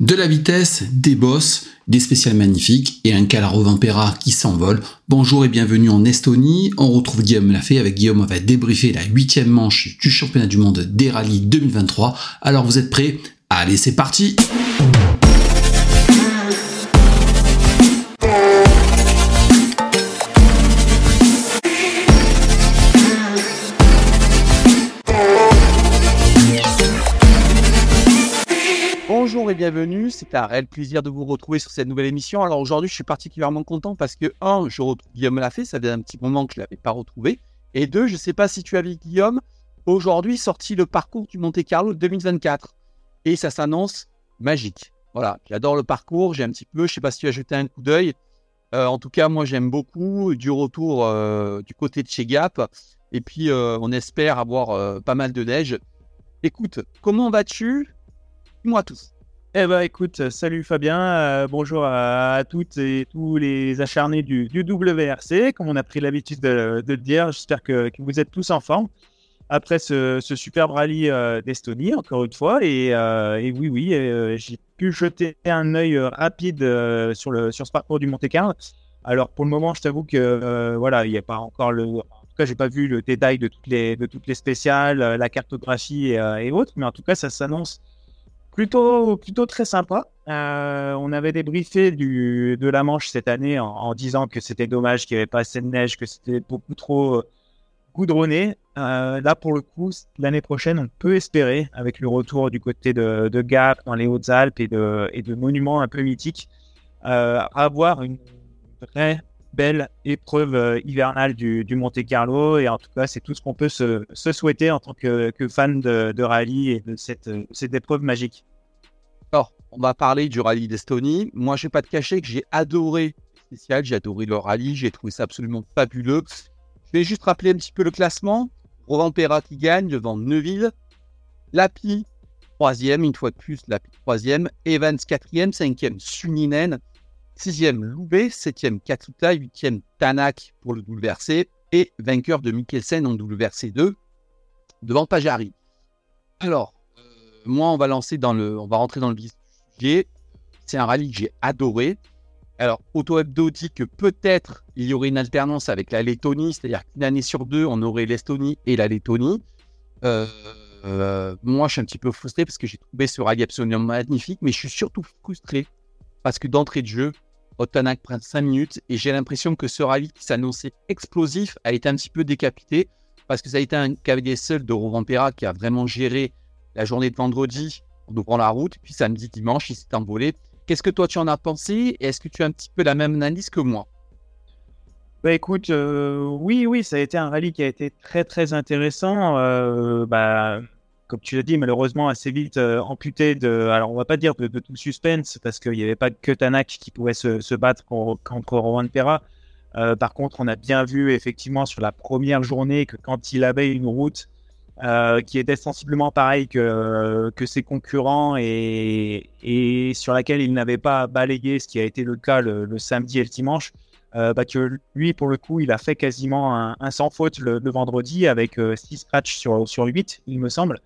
De la vitesse, des bosses, des spéciales magnifiques et un Calaro Vampera qui s'envole. Bonjour et bienvenue en Estonie. On retrouve Guillaume Lafay. Avec Guillaume, on va débriefer la huitième manche du championnat du monde des rallyes 2023. Alors vous êtes prêts? Allez, c'est parti un réel plaisir de vous retrouver sur cette nouvelle émission. Alors aujourd'hui, je suis particulièrement content parce que, un, je retrouve Guillaume ça fait un petit moment que je ne l'avais pas retrouvé. Et deux, je ne sais pas si tu as vu Guillaume, aujourd'hui sorti le parcours du Monte Carlo 2024. Et ça s'annonce magique. Voilà, j'adore le parcours, j'ai un petit peu, je ne sais pas si tu as jeté un coup d'œil. Euh, en tout cas, moi j'aime beaucoup du retour euh, du côté de chez Gap. Et puis euh, on espère avoir pas mal de neige. Écoute, comment vas-tu? Dis-moi tous. Eh ben écoute, salut Fabien, euh, bonjour à, toutes et tous les acharnés du, WRC, comme on a pris l'habitude de, le dire. J'espère que, vous êtes tous en forme après ce, superbe rallye euh, d'Estonie, encore une fois. Et, euh, oui, oui, j'ai pu jeter un œil rapide sur, le, sur ce parcours du Monte Carlo. Alors pour le moment, je t'avoue que voilà, il n'y a pas encore le. En tout cas, j'ai pas vu le détail de toutes les, de toutes les spéciales, la cartographie et autres, mais en tout cas, ça s'annonce plutôt, plutôt très sympa. Euh, on avait débriefé de la Manche cette année en, disant que c'était dommage qu'il n'y avait pas assez de neige, que c'était beaucoup trop euh, goudronné. Euh, là, pour le coup, l'année prochaine, on peut espérer, avec le retour du côté de, de Gap dans les Hautes-Alpes et de, et de monuments un peu mythiques, avoir une vraie belle épreuve euh, hivernale du, Monte Carlo. Et en tout cas, c'est tout ce qu'on peut se, souhaiter en tant que, fan de, rallye et de cette, cette épreuve magique. Alors, on va parler du rallye d'Estonie. Moi, je vais pas te cacher que j'ai adoré spécial, j'ai adoré le rallye, j'ai trouvé ça absolument fabuleux. Je vais juste rappeler un petit peu le classement. Rovan Perra qui gagne devant Neuville. Lapi, troisième, une fois de plus, Lapi troisième. Evans, quatrième, cinquième, Suninen. Sixième, Loubet. Septième, Katsuta. Huitième, Tanak pour le WRC. Et vainqueur de Mikkelsen en WRC 2 devant Pajari. Alors, euh, moi, on va lancer dans le, on va rentrer dans le sujet. C'est un rallye que j'ai adoré. Alors, Auto Hebdo dit que peut-être il y aurait une alternance avec la Lettonie, c'est-à-dire qu'une année sur deux, on aurait l'Estonie et la Lettonie. Euh, euh, moi, je suis un petit peu frustré parce que j'ai trouvé ce rallye absolument magnifique, mais je suis surtout frustré parce que d'entrée de jeu, Otanak prend 5 minutes et j'ai l'impression que ce rallye qui s'annonçait explosif a été un petit peu décapité parce que ça a été un cavalier seul de Rovampera qui a vraiment géré la journée de vendredi en ouvrant la route. Puis samedi, dimanche, il s'est envolé. Qu'est-ce que toi tu en as pensé et est-ce que tu as un petit peu la même analyse que moi? Bah écoute, euh, oui, oui, ça a été un rallye qui a été très très intéressant. Euh, bah, comme tu l'as dit, malheureusement assez vite euh, amputé de. Alors, on va pas dire de, tout suspense parce qu'il n'y avait pas que Tanak qui pouvait se, battre contre, Rowan Perra. Euh, par contre, on a bien vu effectivement sur la première journée que quand il avait une route euh, qui était sensiblement pareille que, que ses concurrents et, et sur laquelle il n'avait pas balayé, ce qui a été le cas le, samedi et le dimanche, bah que lui, pour le coup, il a fait quasiment un, sans faute le, vendredi avec 6 scratchs sur, sur 8, il me semble.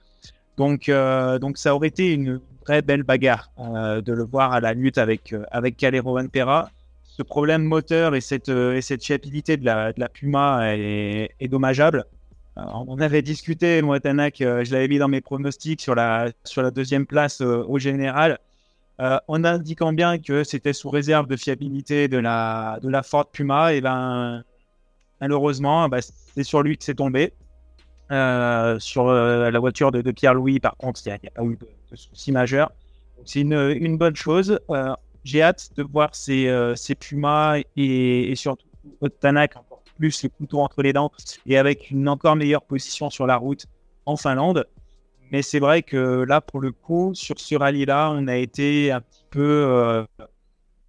Donc, euh, donc ça aurait été une très belle bagarre euh, de le voir à la lutte avec, euh, avec Calero Pera. Ce problème moteur et cette, et cette fiabilité de la, de la Puma est, dommageable. on avait discuté, moi, Tanak, je l'avais mis dans mes pronostics sur la, sur la deuxième place au général. en indiquant bien que c'était sous réserve de fiabilité de la, de la Ford Puma, et ben malheureusement, bah, c'est sur lui que c'est tombé. Euh, sur euh, la voiture de, Pierre-Louis, par contre, il n'y a, pas eu de, soucis majeurs. C'est une, bonne chose. Euh, j'ai hâte de voir ces, ces Pumas et, et surtout Tanak encore plus les couteaux entre les dents et avec une encore meilleure position sur la route en Finlande. Mais c'est vrai que là, pour le coup, sur ce rallye-là, on a été un petit peu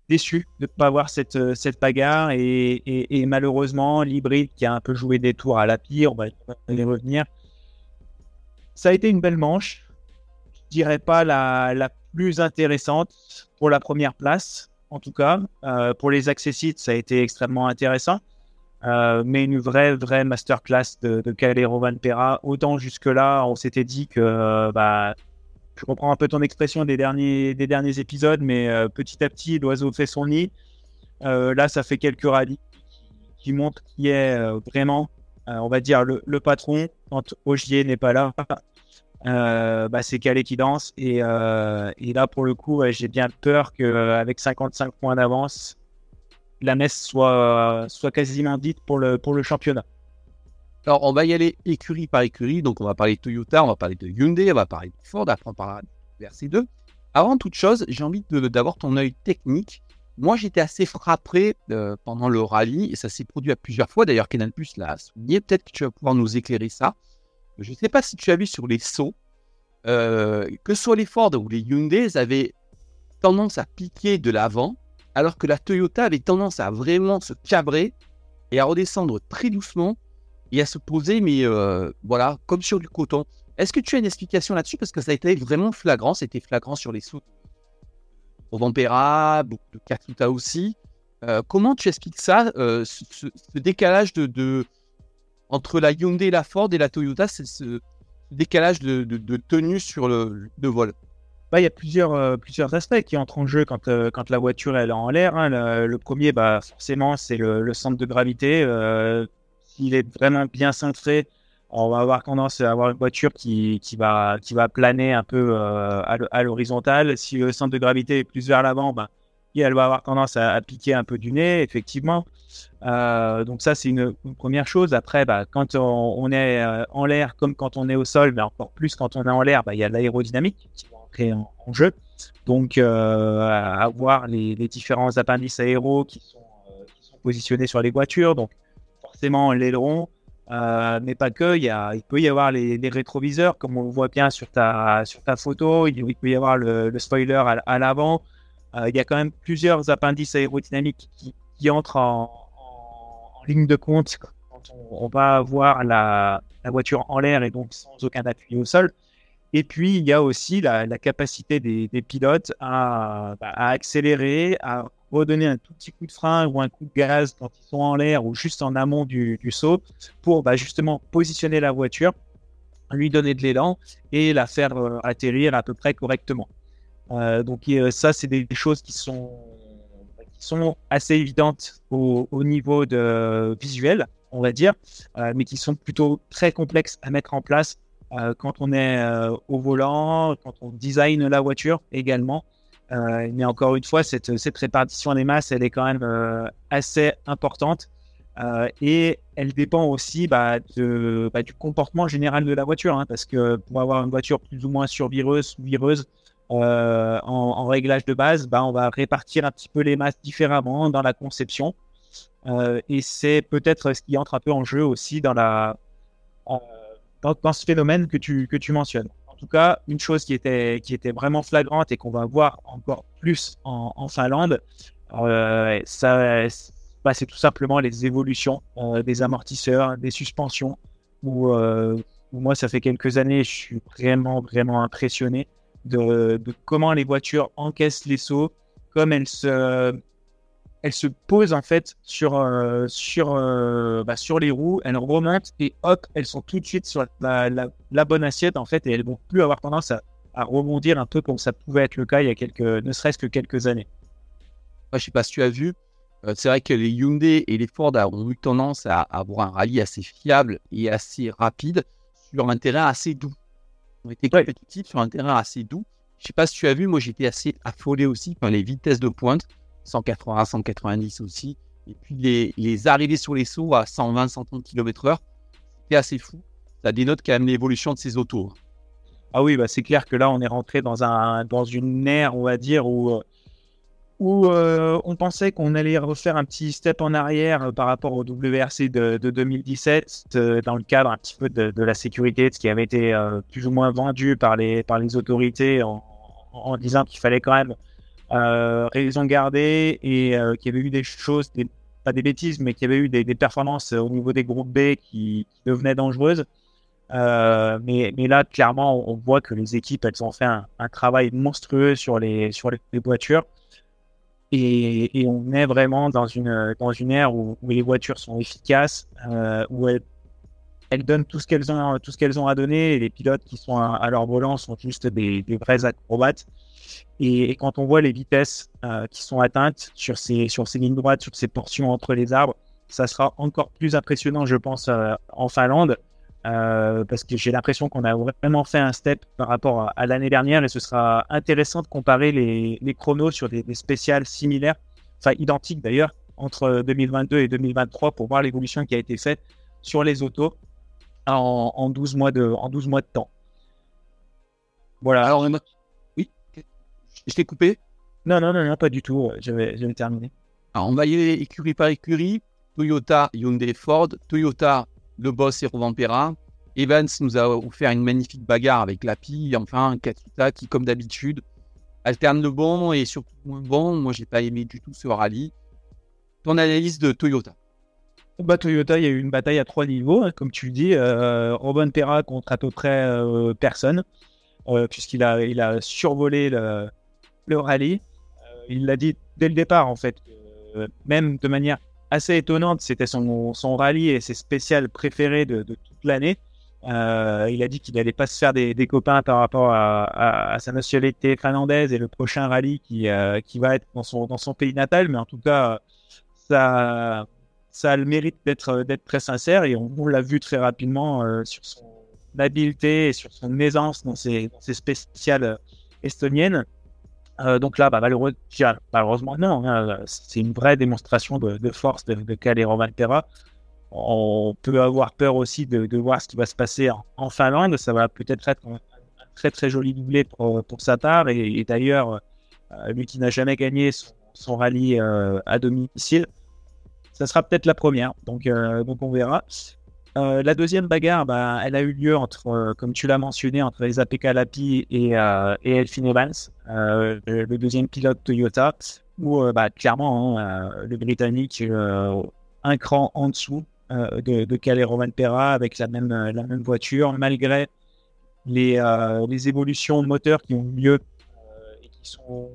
déçu de ne pas voir cette, euh, cette bagarre. Et, malheureusement, l'hybride qui a un peu joué des tours à la pire, on va y revenir. Ça a été une belle manche. Je dirais pas la, la plus intéressante pour la première place, en tout cas. Euh, pour les accessites, ça a été extrêmement intéressant. Euh, mais une vraie, vraie masterclass de, de Calero Van Pera. Autant jusque-là, on s'était dit que bah, je reprends un peu ton expression des derniers, des derniers épisodes, mais petit à petit, l'oiseau fait son nid. là, ça fait quelques rallyes qui, montrent qui est vraiment, on va dire, le, patron quand Ogier n'est pas là. bah, c'est Calais qui danse. Et, là, pour le coup, j'ai bien peur qu'avec 55 points d'avance, la messe soit, quasiment dite pour le championnat. Alors, on va y aller écurie par écurie. Donc, on va parler de Toyota, on va parler de Hyundai, on va parler de Ford, après on parlera de RC2. Avant toute chose, j'ai envie d'avoir ton œil technique. Moi, j'étais assez frappé euh, pendant le rallye, et ça s'est produit à plusieurs fois. D'ailleurs, Kenan Plus l'a souligné. Peut-être que tu vas pouvoir nous éclairer ça. Je ne sais pas si tu as vu sur les sauts, euh, que soit les Ford ou les Hyundai, ils avaient tendance à piquer de l'avant alors que la Toyota avait tendance à vraiment se cabrer et à redescendre très doucement et à se poser, mais euh, voilà, comme sur du coton. Est-ce que tu as une explication là-dessus? Parce que ça a été vraiment flagrant, c'était flagrant sur les sauts au Vampera, de Katsuta aussi. Euh, comment tu expliques ça, euh, ce, décalage de, entre la Hyundai la Ford et la Toyota, c'est ce, décalage de, tenue sur le vol? Bah, il y a plusieurs, plusieurs aspects qui entrent en jeu quand, quand la voiture elle est en l'air. Hein. Le, premier, bah, forcément, c'est le, centre de gravité. S'il est vraiment bien centré, on va avoir tendance à avoir une voiture qui, va, va planer un peu à l'horizontale. Si le centre de gravité est plus vers l'avant, bah, elle va avoir tendance à, piquer un peu du nez, effectivement. donc ça, c'est une, première chose. Après, bah, quand on, est en l'air, comme quand on est au sol, mais encore plus quand on est en l'air, bah, il y a l'aérodynamique qui en, jeu. Donc, euh, avoir les, différents appendices aéros qui sont, euh, qui sont, positionnés sur les voitures. Donc, forcément, l'aileron, euh, mais pas que. Il, y a, il peut y avoir les, rétroviseurs, comme on voit bien sur ta, sur ta photo. Il, peut y avoir le, spoiler à, l'avant. il y a quand même plusieurs appendices aérodynamiques qui, qui entrent en, ligne de compte quand on, va voir la, voiture en l'air et donc sans aucun appui au sol. Et puis, il y a aussi la, capacité des, pilotes bah, à, accélérer, à redonner un tout petit coup de frein ou un coup de gaz quand ils sont en l'air ou juste en amont du, saut pour bah, justement positionner la voiture, lui donner de l'élan et la faire euh, atterrir à peu près correctement. Euh, donc ça, c'est des, choses qui sont, qui sont assez évidentes au, niveau de visuel, on va dire, euh, mais qui sont plutôt très complexes à mettre en place euh, quand on est euh, au volant, quand on design la voiture également. Euh, mais encore une fois, cette, répartition des masses, elle est quand même assez importante. et elle dépend aussi bah, bah, du comportement général de la voiture. Hein, parce que pour avoir une voiture plus ou moins survireuse ou vireuse, euh, en, réglage de base, bah, on va répartir un petit peu les masses différemment dans la conception. Euh, et c'est peut-être ce qui entre un peu en jeu aussi dans, ce phénomène que tu, que tu mentionnes. En tout cas, une chose qui était, qui était vraiment flagrante et qu'on va voir encore plus en, Finlande, euh, bah, c'est tout simplement les évolutions euh, des amortisseurs, des suspensions, où, euh, où, moi, ça fait quelques années, je suis vraiment, vraiment impressionné de, de comment les voitures encaissent les sauts, comme elles se, elle se pose en fait sur, euh, sur, euh, bah, sur les roues, elles remontent et hop, elles sont tout de suite sur la, la, bonne assiette en fait et elles vont plus avoir tendance à, à, rebondir un peu comme ça pouvait être le cas il y a quelques, ne serait-ce que quelques années. Moi, je sais pas si tu as vu, euh, c'est vrai que les Hyundai et les Ford ont eu tendance à, avoir un rallye assez fiable et assez rapide sur un terrain assez doux. On était compétitifs sur un terrain assez doux. Je sais pas si tu as vu, moi j'étais assez affolé aussi par les vitesses de pointe. 180, 190 aussi. Et puis les, les arrivées sur les sauts à 120, 130 km/h, c'est assez fou. Ça dénote quand même l'évolution de ces autos. Ah oui, bah c'est clair que là, on est rentré dans, un, dans une ère, on va dire, où, euh, euh, on pensait qu'on allait refaire un petit step en arrière euh, par rapport au WRC de, 2017, dans le cadre un petit peu de, la sécurité, de ce qui avait été plus ou moins vendu par les, autorités en, disant qu'il fallait quand même raison gardée et euh, qu'il y avait eu des choses, pas des bêtises, mais qu'il y avait eu des, performances au niveau des groupes B qui, devenaient dangereuses. Euh, mais, là, clairement, on voit que les équipes, elles ont fait un, travail monstrueux sur les, sur les, voitures. Et, on est vraiment dans une, dans une ère où, où les voitures sont efficaces, où elles elles donnent tout ce qu'elles ont, tout ce qu'elles ont à donner. Et les pilotes qui sont à, leur volant sont juste des, vrais acrobates. Et, quand on voit les vitesses euh, qui sont atteintes sur ces, sur ces lignes droites, sur ces portions entre les arbres, ça sera encore plus impressionnant, je pense, euh, en Finlande. Euh, parce que j'ai l'impression qu'on a vraiment fait un step par rapport à, l'année dernière et ce sera intéressant de comparer les, chronos sur des, des spéciales similaires, enfin identiques d'ailleurs, entre 2022 et 2023 pour voir l'évolution qui a été faite sur les autos en, 12 mois de, en 12 mois de temps. Voilà. Alors, oui, je t'ai coupé non, non, non, non, pas du tout. J'avais terminé. Alors, on va y aller écurie par écurie. Toyota, Hyundai, Ford. Toyota, le boss et Rovampera. Evans nous a offert une magnifique bagarre avec Lapi. Enfin, Katsuta qui, comme d'habitude, alterne le bon et surtout le moins bon. Moi, j'ai pas aimé du tout ce rallye. Ton analyse de Toyota Toyota, il y a eu une bataille à trois niveaux, hein, comme tu le dis. Euh, Robin Perra contre à peu près euh, personne, euh, puisqu'il a, il a survolé le, le rallye. Il l'a dit dès le départ, en fait. même de manière assez étonnante, c'était son, son rallye et ses spéciales préférées de, toute l'année. Il a dit qu'il n'allait pas se faire des, des, copains par rapport à, sa nationalité finlandaise et le prochain rallye qui, qui va être dans son, dans son pays natal. Mais en tout cas, ça, ça a le mérite d'être euh, très sincère et on, l'a vu très rapidement euh, sur son habileté et sur son aisance dans ses, spéciales euh, estoniennes. donc là, bah, malheureusement, non. Hein, c'est une vraie démonstration de, force de, de Calero. On peut avoir peur aussi de, voir ce qui va se passer en, Finlande. Ça va peut-être être un, très très joli doublé pour, pour sa. Et, d'ailleurs, lui qui n'a jamais gagné son rallye à domicile, ça sera peut-être la première, donc, euh, donc on verra. Euh, la deuxième bagarre, bah, elle a eu lieu entre, euh, comme tu l'as mentionné, entre les APK Lapi et, et Elfin Evans, le deuxième pilote Toyota, où bah, clairement hein, le Britannique un cran en dessous de, de Calais Roman Perra avec la même, la même voiture, malgré les, les évolutions de moteur qui ont eu lieu et qui sont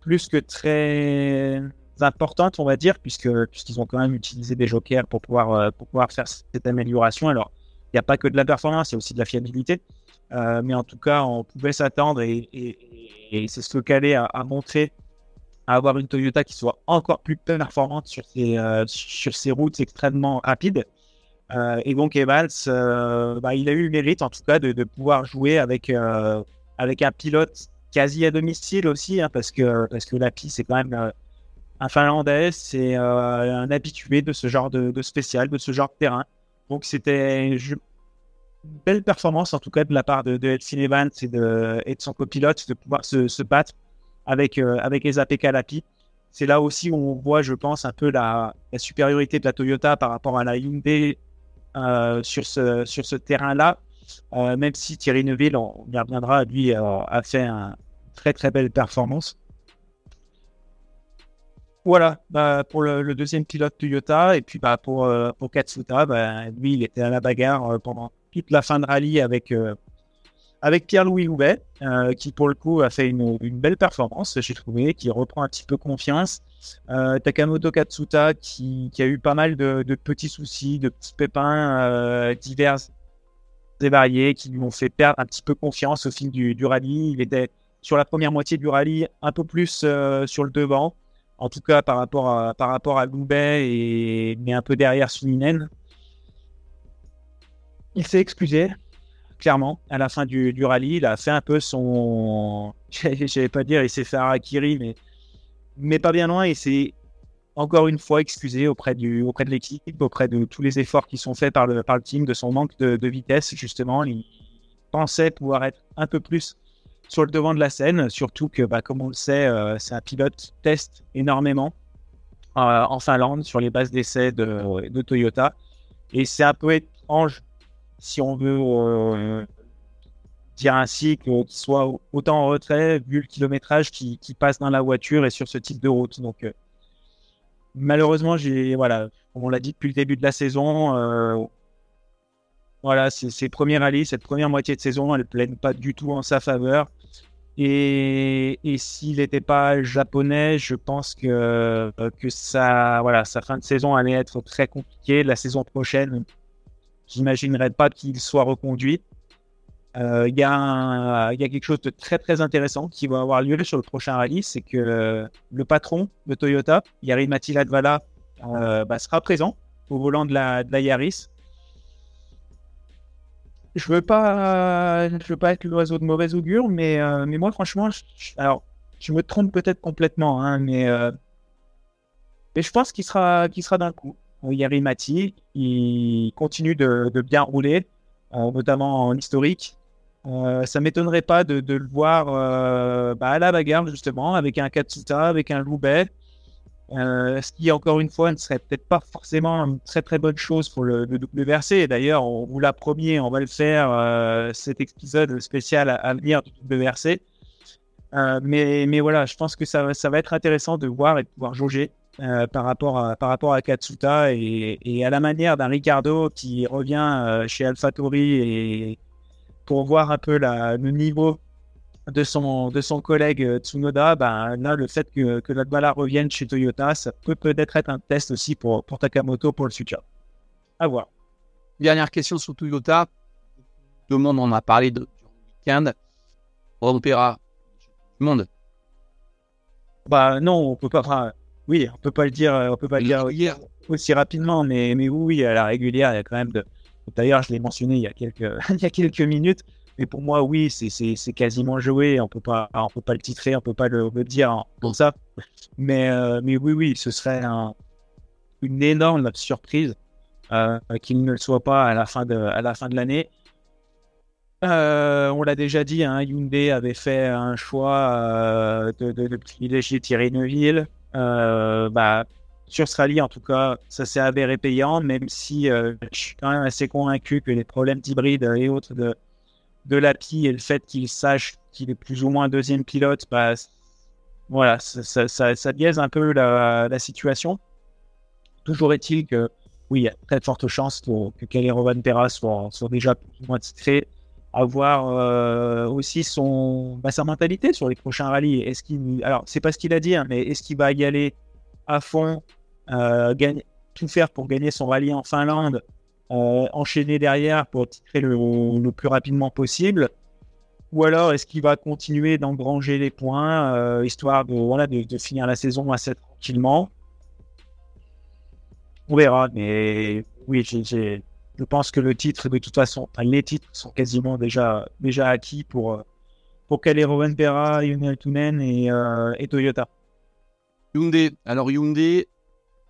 plus que très importantes, on va dire, puisque puisqu'ils ont quand même utilisé des jokers pour pouvoir euh, pour pouvoir faire cette amélioration. Alors, il n'y a pas que de la performance, il y a aussi de la fiabilité. Euh, mais en tout cas, on pouvait s'attendre et, c'est ce que Calais a, montré à avoir une Toyota qui soit encore plus performante sur ces, euh, sur ces routes extrêmement rapides. et donc Evans, bah, il a eu le mérite en tout cas de, pouvoir jouer avec, avec un pilote quasi à domicile aussi, hein, parce que, parce que la piste, c'est quand même un Finlandais, c'est euh, un habitué de ce genre de, spécial, de ce genre de terrain. Donc c'était une belle performance en tout cas de la part de, de Evans et de, son copilote de pouvoir se, battre avec, euh, avec les APK Lapi. C'est là aussi où on voit, je pense, un peu la, supériorité de la Toyota par rapport à la Hyundai euh, sur ce, sur ce terrain-là. même si Thierry Neuville, on y reviendra, lui a fait une très très belle performance. Voilà, bah, pour le, deuxième pilote Toyota. Et puis bah, pour, euh, pour Katsuta, bah, lui, il était à la bagarre euh, pendant toute la fin de rallye avec, euh, avec Pierre-Louis Loubet, qui pour le coup a fait une, belle performance, j'ai trouvé, qui reprend un petit peu confiance. Takamoto Katsuta, qui, a eu pas mal de, petits soucis, de petits pépins divers et variés, qui lui ont fait perdre un petit peu confiance au fil du rallye. Il était sur la première moitié du rallye un peu plus sur le devant en tout cas par rapport à, par et mais un peu derrière Suninen. Il s'est excusé, clairement, à la fin du, rallye. Il a fait un peu son. Je vais pas dire, il s'est fait harakiri, mais, mais pas bien loin. Il s'est encore une fois excusé auprès, du, auprès de l'équipe, auprès de tous les efforts qui sont faits par le, par le team, de son manque de vitesse, justement. Il pensait pouvoir être un peu plus sur le devant de la scène, surtout que, bah, comme on le sait, euh, c'est un pilote qui teste énormément euh, en Finlande sur les bases d'essai de, Toyota. Et c'est un peu étrange, si on veut euh, dire ainsi, qu'il soit autant en retrait, vu le kilométrage qui, qui, passe dans la voiture et sur ce type de route. Donc, malheureusement, j'ai, voilà, on l'a dit depuis le début de la saison, voilà, ces premiers rallyes, cette première moitié de saison, elle ne plaît pas du tout en sa faveur. Et, s'il n'était pas japonais, je pense que, euh, que ça, voilà, sa fin de saison allait être très compliquée. La saison prochaine j'imaginerais pas qu'il soit reconduit. Euh, Il y, a quelque chose de très très intéressant qui va avoir lieu sur le prochain rallye, c'est que le patron de Toyota, Yari Matiladvala, euh, bah, sera présent au volant de la, de la Yaris. Je veux pas, je veux pas être l'oiseau de mauvais augure, mais, euh, mais moi franchement, je, alors je me trompe peut-être complètement, hein, mais, euh, mais je pense qu'il sera, qu'il sera d'un coup. Yari Mati, il continue de, bien rouler, notamment en historique. Euh, ça m'étonnerait pas de, le voir euh, bah, à la bagarre justement avec un Katsuta, avec un Loubet. Euh, ce qui encore une fois ne serait peut-être pas forcément une très très bonne chose pour le, le WRC. D'ailleurs, on vous l'a promis, on va le faire euh, cet épisode spécial à, venir du WRC. Euh, mais, voilà, je pense que ça, va être intéressant de voir et de pouvoir jauger euh, par, rapport à, Katsuta et, à la manière d'un Ricardo qui revient chez AlphaTauri et pour voir un peu le niveau de son, de son collègue euh, Tsunoda, ben, là, le fait que, que Ladbala revienne chez Toyota, ça peut peut-être être un test aussi pour, pour Takamoto pour le futur. À voir. Dernière question sur Toyota. Tout le monde en a parlé de, week-end. Rompera du monde. Bah non, on peut pas. Enfin, oui, on peut pas le dire. On peut pas le dire aussi, aussi rapidement, mais, mais oui, à la régulière, il y a quand même de, D'ailleurs, je l'ai mentionné il y a quelques, il y a quelques minutes. Mais pour moi, oui, c'est quasiment joué. On peut pas, on peut pas le titrer, on peut pas le, dire comme ça. Mais, euh, mais oui, oui, ce serait un, une énorme surprise euh, qu'il ne le soit pas à la fin de, à la fin de l'année. Euh, on l'a déjà dit, hein, Hyundai avait fait un choix de, privilégier Thierry Neuville. bah, sur ce rallye, en tout cas, ça s'est avéré payant, même si je suis quand même assez convaincu que les problèmes d'hybride et autres de, de l'API et le fait qu'il sache qu'il est plus ou moins deuxième pilote, bah, voilà, ça, ça, biaise un peu la, situation. Toujours est-il que, oui, il y a très forte chance pour que Calero Van Pera soit, soit déjà plus ou moins titré avoir euh, aussi son, bah, sa mentalité sur les prochains rallyes. Est-ce qu'il, alors c'est pas ce qu'il a dit, hein, mais est-ce qu'il va y aller à fond euh, gagner, tout faire pour gagner son rallye en Finlande, euh, enchaîner derrière pour titrer le, le, plus rapidement possible Ou alors est-ce qu'il va continuer d'engranger les points, euh, histoire de, voilà, de, finir la saison assez tranquillement? On verra, mais oui, j je pense que le titre, de toute façon, les titres sont quasiment déjà, déjà acquis pour, pour Calero Pera, Yonel Tunen et, euh, et Toyota. Hyundai. Alors Hyundai,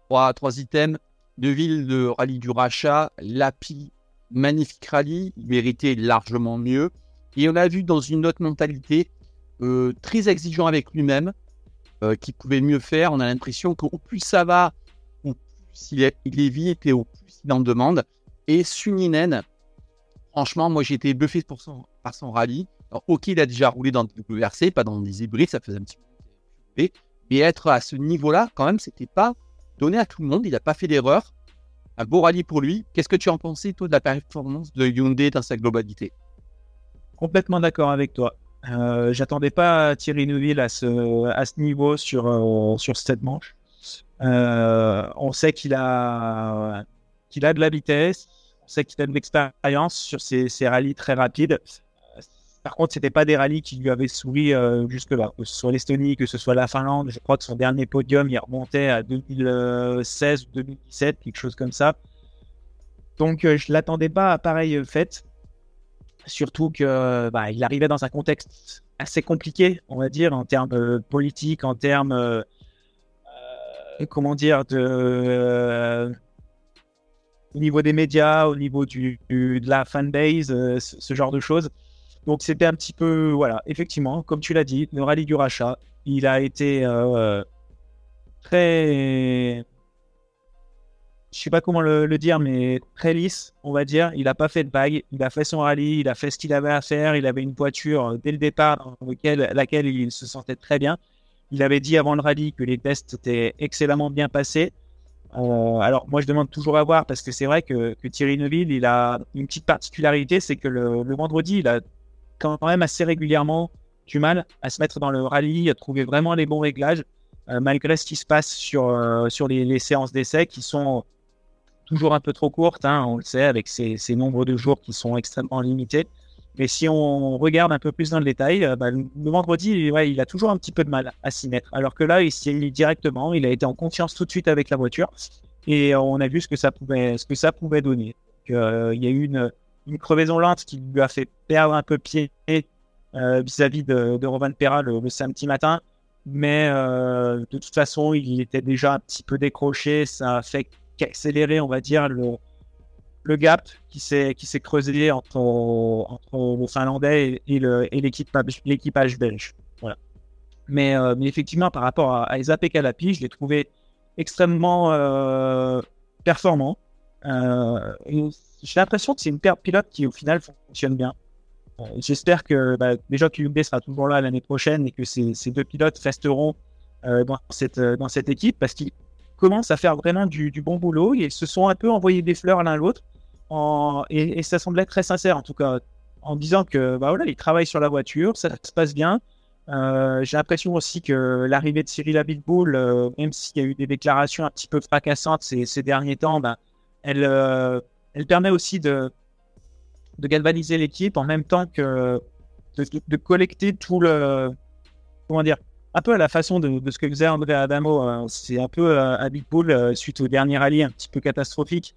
trois, trois items. Deux villes de rallye du rachat, Lapi, magnifique rallye, il méritait largement mieux. Et on a vu dans une autre mentalité, euh, très exigeant avec lui-même, euh, qui pouvait mieux faire. On a l'impression qu'au plus ça va, au plus il est, il vite et au plus il en demande. Et Suninen, franchement, moi j'ai été son, par son rallye. Alors, ok, il a déjà roulé dans le WRC, pas dans des hybrides, ça faisait un petit peu. Mais être à ce niveau-là, quand même, c'était pas donné à tout le monde. Il n'a pas fait d'erreur. Un beau rallye pour lui. Qu'est-ce que tu en pensais, de la performance de Hyundai dans sa globalité? Complètement d'accord avec toi. Euh, J'attendais pas Thierry Neuville à ce, niveau sur, euh, sur cette manche. Euh, on sait qu'il a, a de la vitesse, on sait qu'il a de l'expérience sur ces, ces rallyes très rapides. Par contre, c'était pas des rallyes qui lui avaient souri euh, jusque-là. Que ce soit l'Estonie, que ce soit la Finlande, je crois que son dernier podium, il remontait à 2016 ou 2017, quelque chose comme ça. Donc, euh, je l'attendais pas à pareille fête. Surtout que bah, il arrivait dans un contexte assez compliqué, on va dire, en termes euh, politiques, en termes, euh, comment dire, de au niveau des médias, au niveau du, de la fanbase, ce genre de choses. Donc c'était un petit peu, voilà, effectivement, comme tu l'as dit, le rallye du rachat, il a été euh, très, je sais pas comment le, dire, mais très lisse, on va dire. Il n'a pas fait de vague, il a fait son rallye, il a fait ce qu'il avait à faire, il avait une voiture euh, dès le départ dans laquelle il se sentait très bien. Il avait dit avant le rallye que les tests étaient excellemment bien passés. Euh, alors moi je demande toujours à voir parce que c'est vrai que, que, Thierry Neuville il a une petite particularité c'est que le, le vendredi il a quand même assez régulièrement du mal à se mettre dans le rallye, à trouver vraiment les bons réglages, euh, malgré ce qui se passe sur, euh, sur les, séances d'essai qui sont toujours un peu trop courte, hein, on le sait, avec ces, ces, nombres de jours qui sont extrêmement limités. Mais si on regarde un peu plus dans le détail, euh, bah, le vendredi, il a toujours un petit peu de mal à s'y mettre. Alors que là, il s'y est directement, il a été en confiance tout de suite avec la voiture et on a vu ce que ça pouvait, ce que ça pouvait donner. Il y a eu une, une, crevaison lente qui lui a fait perdre un peu pied euh, vis-à-vis de, de Rovan Perra le, samedi matin. Mais euh, de toute façon, il était déjà un petit peu décroché. Ça a fait qu'accélérer, on va dire, le, gap qui s'est creusé entre, entre le Finlandais et, et l'équipage belge. Euh, mais effectivement, par rapport à, à Esa Kalapi, je l'ai trouvé extrêmement performant. J'ai l'impression que c'est une paire de pilotes qui, au final, fonctionne bien. Euh, j'espère que bah, déjà que sera toujours là l'année prochaine et que ces, deux pilotes resteront dans, cette, dans cette équipe parce qu'ils commencent à faire vraiment du, bon boulot et se sont un peu envoyés des fleurs l'un l'autre. Et, et, ça semblait très sincère en tout cas, en disant que bah ils travaillent sur la voiture, ça se passe bien. Euh, j'ai l'impression aussi que l'arrivée de Cyril Abitboul, euh, même s'il y a eu des déclarations un petit peu fracassantes ces, derniers temps, ben, elle, euh, elle permet aussi de, de galvaniser l'équipe en même temps que de, de, collecter tout le. Comment dire Un peu à la façon de, de ce que faisait André Adamo. Hein. C'est un peu Abitboul, suite au dernier rallye un petit peu catastrophique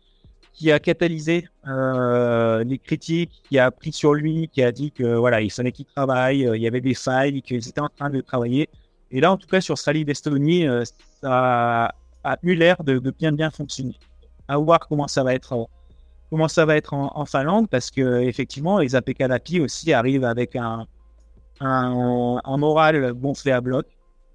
qui a catalysé euh, les critiques, qui a pris sur lui, qui a dit que voilà, il fallait qu'il travaille, euh, il y avait des failles, qu'ils étaient en train de travailler. Et là, en tout cas, sur ce rallye d'Estonie, euh, ça a, eu l'air de, bien bien fonctionner. À voir comment ça va être, comment ça va être en, Finlande, parce que effectivement, les Kalapi aussi arrivent avec un, un, un moral gonflé à bloc.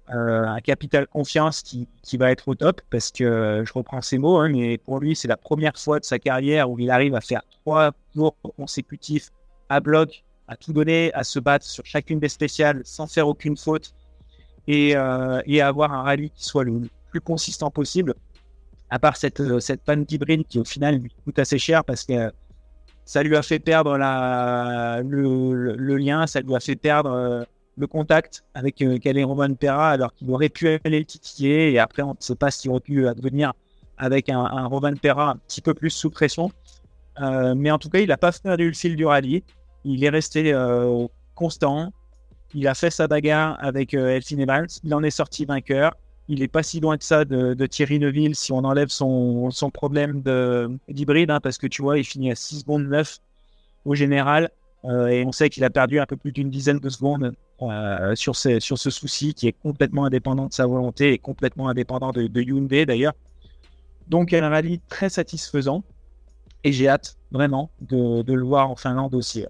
Euh, un capital confiance qui, qui, va être au top parce que euh, je reprends ces mots, hein, mais pour lui, c'est la première fois de sa carrière où il arrive à faire trois jours consécutifs à bloc, à tout donner, à se battre sur chacune des spéciales sans faire aucune faute et, euh, et avoir un rallye qui soit le plus consistant possible. À part cette, euh, cette panne d'hybride qui au final lui coûte assez cher parce que ça lui a fait perdre le, lien, ça lui a fait perdre le contact avec euh, Roman Perra alors qu'il aurait pu aller le titiller et après on ne sait pas s'il aurait pu advenir avec un, un Roman Perra un petit peu plus sous pression. Euh, mais en tout cas, il n'a pas perdu le fil du rallye. Il est resté euh, constant. Il a fait sa bagarre avec euh, Elfin Evans. Il en est sorti vainqueur. Il n'est pas si loin de ça de, Thierry Neuville si on enlève son, son problème d'hybride, hein, parce que tu vois, il finit à 6 secondes 9 au général. Euh, et on sait qu'il a perdu un peu plus d'une dizaine de secondes euh, sur, ce, sur ce souci qui est complètement indépendant de sa volonté et complètement indépendant de, Hyundai d'ailleurs. Donc, un rallye très satisfaisant et j'ai hâte vraiment de, le voir en Finlande aussi.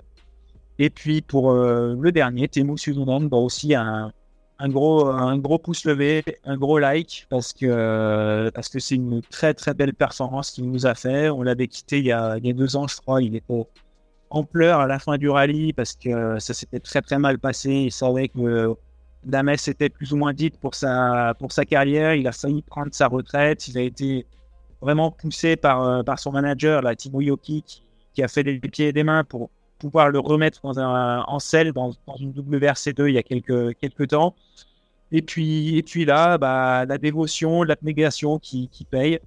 Et puis pour euh, le dernier, Temu Suzunan, bah aussi un, un, gros, un gros pouce levé, un gros like parce que parce que c'est une très très belle performance qu'il nous a fait. On l'avait quitté il y, a, il y a deux ans, je crois. Il était en pleurs à la fin du rallye parce que ça s'était très très mal passé. Il savait que la messe était plus ou moins dite pour sa, pour sa carrière. Il a failli prendre sa retraite. Il a été vraiment poussé par, par son manager, la Timo Yoki, qui, a fait des pieds et des mains pour pouvoir le remettre dans un, en selle dans, dans une WRC2 il y a quelques, quelques temps. Et puis, et puis là, bah, la dévotion, l'abnégation qui, qui paye.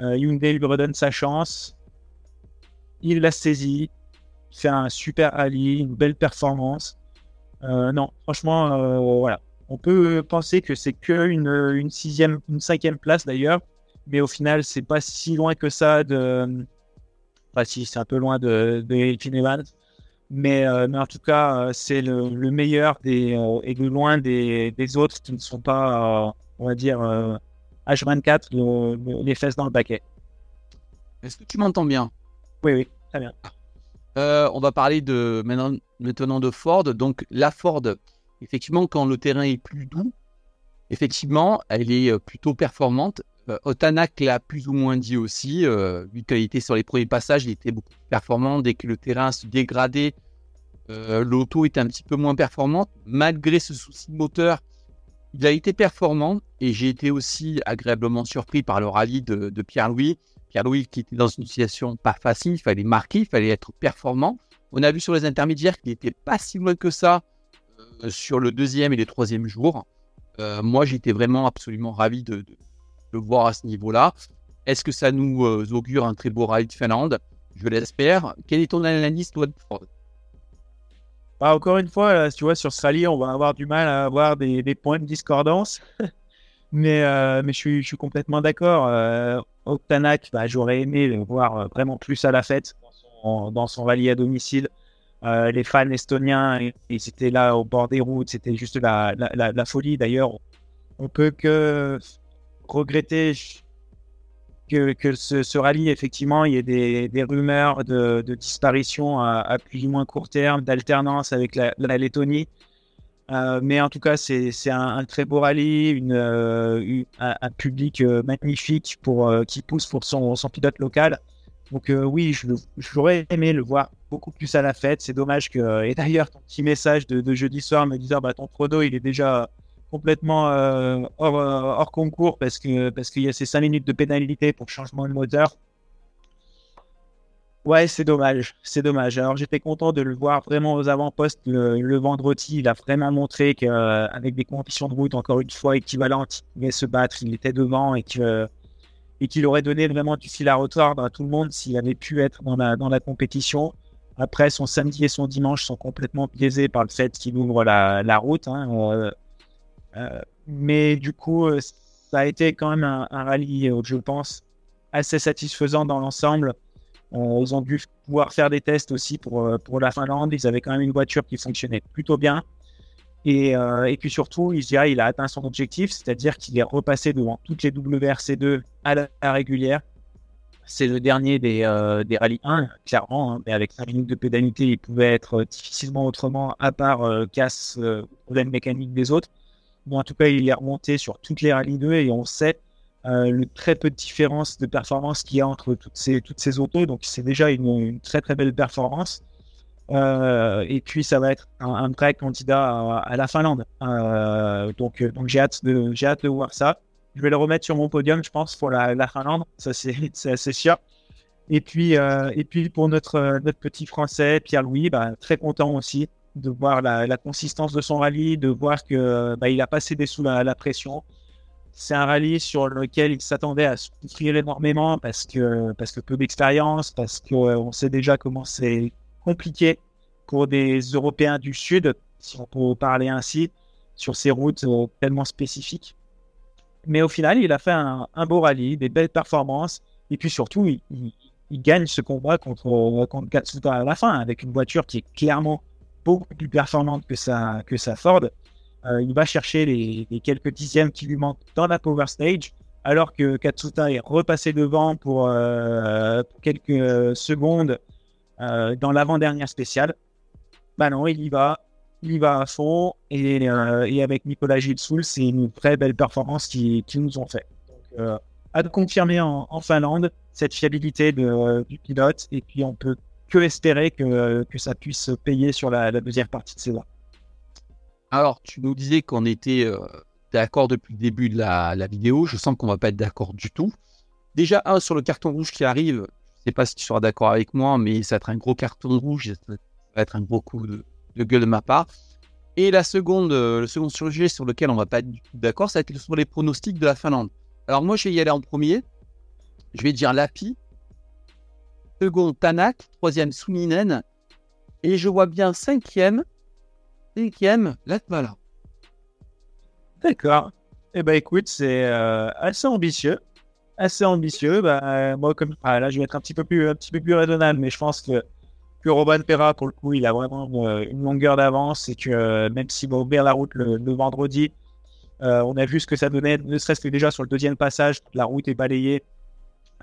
Euh, Hyundai lui redonne sa chance. Il l'a saisi fait un super rallye, une belle performance. Euh, non, franchement, euh, voilà. On peut penser que c'est que une, une, sixième, une cinquième place d'ailleurs, mais au final, c'est pas si loin que ça de. Enfin, si, c'est un peu loin de, de. Mais, euh, mais, en tout cas, c'est le, le, meilleur des, et de loin des, des, autres qui ne sont pas, on va dire, H24, le, les fesses dans le paquet. Est-ce que tu m'entends bien? Oui, oui, très bien. Euh, on va parler de maintenant, de Ford. Donc la Ford, effectivement, quand le terrain est plus doux, effectivement, elle est euh, plutôt performante. Euh, Otanak l'a plus ou moins dit aussi, vu qu'il était sur les premiers passages, il était beaucoup plus performant. Dès que le terrain se dégradait, l'auto était un petit peu moins performante. Malgré ce souci de moteur, il a été performant et j'ai été aussi agréablement surpris par le rallye de Pierre-Louis. Pierre-Louis qui était dans une situation pas facile, il fallait marquer, il fallait être performant. On a vu sur les intermédiaires qu'il n'était pas si loin que ça euh, sur le deuxième et le troisième jour. Euh, moi, j'étais vraiment absolument ravi de, le voir à ce niveau-là. Est-ce que ça nous augure un très beau rallye de Finlande? Je l'espère. Quel est ton analyse, toi, de bah, Encore une fois, tu vois, sur ce rallye, on va avoir du mal à avoir des, points de discordance. mais, mais je, suis, je suis complètement d'accord. Euh, bah, j'aurais aimé le voir vraiment plus à la fête dans son, rallye à domicile. Euh, les fans estoniens, ils étaient là au bord des routes, c'était juste la, la, folie. D'ailleurs, on peut que regretter que, ce, rallye, effectivement, il y ait des, rumeurs de, disparition à, plus ou moins court terme, d'alternance avec la, Lettonie. Euh, mais en tout cas, c'est un, très beau rallye, euh, un, public euh, magnifique pour, qui pousse pour son, pilote local. Donc oui, j'aurais aimé le voir beaucoup plus à la fête. C'est dommage que... Et d'ailleurs, ton petit message de, jeudi soir me disant bah, ton chrono, il est déjà complètement euh, hors, euh, hors, concours parce que parce qu'il y a ces 5 minutes de pénalité pour changement de moteur. Ouais, c'est dommage, c'est dommage. Alors j'étais content de le voir vraiment aux avant-postes le, vendredi. Il a vraiment montré qu'avec des conditions de route encore une fois équivalentes, il pouvait se battre. Il était devant et que et qu'il aurait donné vraiment du fil à retordre à tout le monde s'il avait pu être dans la, dans la compétition. Après, son samedi et son dimanche sont complètement biaisés par le fait qu'il ouvre la, la route. Hein, euh, euh, mais du coup, euh, ça a été quand même un, rallye, je pense, assez satisfaisant dans l'ensemble. ils ont dû pouvoir faire des tests aussi pour, pour la Finlande. Ils avaient quand même une voiture qui fonctionnait plutôt bien. Et, euh, puis surtout, il, a atteint son objectif, c'est-à-dire qu'il est repassé devant toutes les WRC2 à la, régulière. C'est le dernier des, euh, des rallyes 1, clairement, hein, mais avec 5 minutes de pédalité, il pouvait être difficilement autrement, à part euh, casse, euh, problème mécanique des autres. Bon, en tout cas, il est remonté sur toutes les rallyes 2 et on sait euh, le très peu de différence de performance qu'il y a entre toutes ces, toutes ces autos. Donc, c'est déjà une, très très belle performance. Euh, et puis ça va être un, un vrai candidat à, la Finlande. Euh, donc j'ai hâte de hâte de voir ça. Je vais le remettre sur mon podium, je pense, pour la, la Finlande. Ça c'est assez sûr. Et puis et puis pour notre notre petit français Pierre Louis, bah, très content aussi de voir la, consistance de son rallye, de voir que bah, il a pas cédé sous la, pression. C'est un rallye sur lequel il s'attendait à souffrir énormément parce que parce que peu d'expérience, parce qu'on sait déjà comment c'est compliqué pour des Européens du Sud, si on peut parler ainsi, sur ces routes euh, tellement spécifiques. Mais au final, il a fait un, beau rallye, des belles performances, et puis surtout, il, gagne ce combat contre, contre à la fin, avec une voiture qui est clairement plus performante que sa, que sa Ford. Euh, il va chercher les, quelques dixièmes qui lui manquent dans la Power Stage, alors que Katsuta est repassé devant pour, euh, quelques secondes euh, dans l'avant-dernière spéciale. Bah non, il y va, il y va à fond. Et, avec Nicolas Gilsoul, c'est une très belle performance qu'ils qui nous ont fait. Donc, à confirmer en, Finlande cette fiabilité du pilote. Et puis, on peut que espérer que, que ça puisse payer sur la, deuxième partie de saison. Alors, tu nous disais qu'on était euh, d'accord depuis le début de la, vidéo. Je sens qu'on va pas être d'accord du tout. Déjà, un, sur le carton rouge qui arrive, sais pas si tu seras d'accord avec moi, mais ça va être un gros carton rouge, ça va être un gros coup de, gueule de ma part. Et la seconde, euh, le second sujet sur lequel on va pas être d'accord, ça va être sur les pronostics de la Finlande. Alors moi, je vais y aller en premier. Je vais dire Lapi. Second, Tanak. Troisième, Suninen. Et je vois bien cinquième, cinquième, Latvala. D'accord. Eh ben écoute, c'est euh, assez ambitieux assez ambitieux. Bah, moi, comme ah, là, je vais être un petit peu plus, un petit peu plus raisonnable, mais je pense que que Robin Perra, pour le coup, il a vraiment une, longueur d'avance et que euh, même s'il va ouvrir la route le, vendredi, euh, on a vu ce que ça donnait, ne serait-ce que déjà sur le deuxième passage, la route est balayée.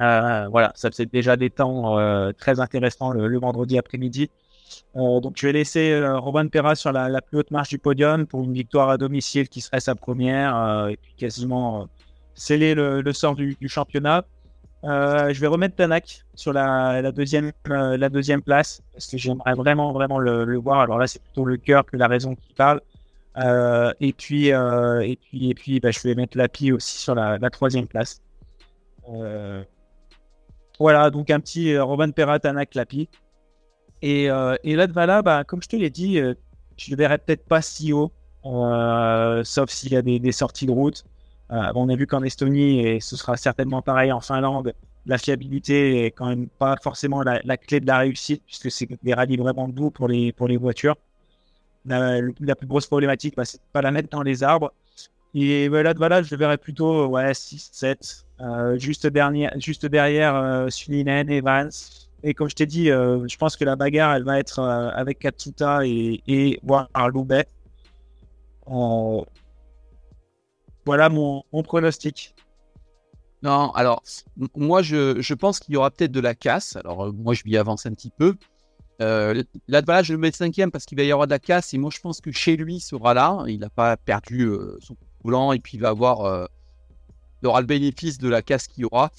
Euh, voilà, ça faisait déjà des temps très intéressants le, vendredi après-midi. donc, je vais laisser Robin Perra sur la, plus haute marche du podium pour une victoire à domicile qui serait sa première et puis quasiment sceller le, sort du, championnat. Euh, je vais remettre Tanak sur la, deuxième, euh, la deuxième place parce que j'aimerais vraiment, vraiment le, voir. Alors là, c'est plutôt le cœur que la raison qui parle. Euh, et puis, euh, et puis, et puis, bah, je vais mettre Lapi aussi sur la, troisième place. Euh, voilà, donc un petit Robin Perra, Tanak, Lapi. Et, et là, voilà, bah, comme je te l'ai dit, je ne verrai peut-être pas si haut, sauf s'il y a des, sorties de route. on a vu qu'en Estonie, et ce sera certainement pareil en Finlande, la fiabilité est quand même pas forcément la, clé de la réussite, puisque c'est des rallyes vraiment doux pour les, pour les voitures. La, plus grosse problématique, bah, c'est pas la mettre dans les arbres. Et voilà, voilà je verrais plutôt ouais, 6, 7, juste, dernier, juste derrière euh, Sulinen, Evans. Et comme je t'ai dit, euh, je pense que la bagarre, elle va être euh, avec Katsuta et, et voire Loubet. Voilà mon, mon pronostic. Non, alors, moi, je, je pense qu'il y aura peut-être de la casse. Alors, moi, je m'y avance un petit peu. Euh, là, je le mets cinquième parce qu'il va y avoir de la casse. Et moi, je pense que chez lui, sera là. Il n'a pas perdu son Et puis, il va avoir il aura le bénéfice de la casse qu'il aura.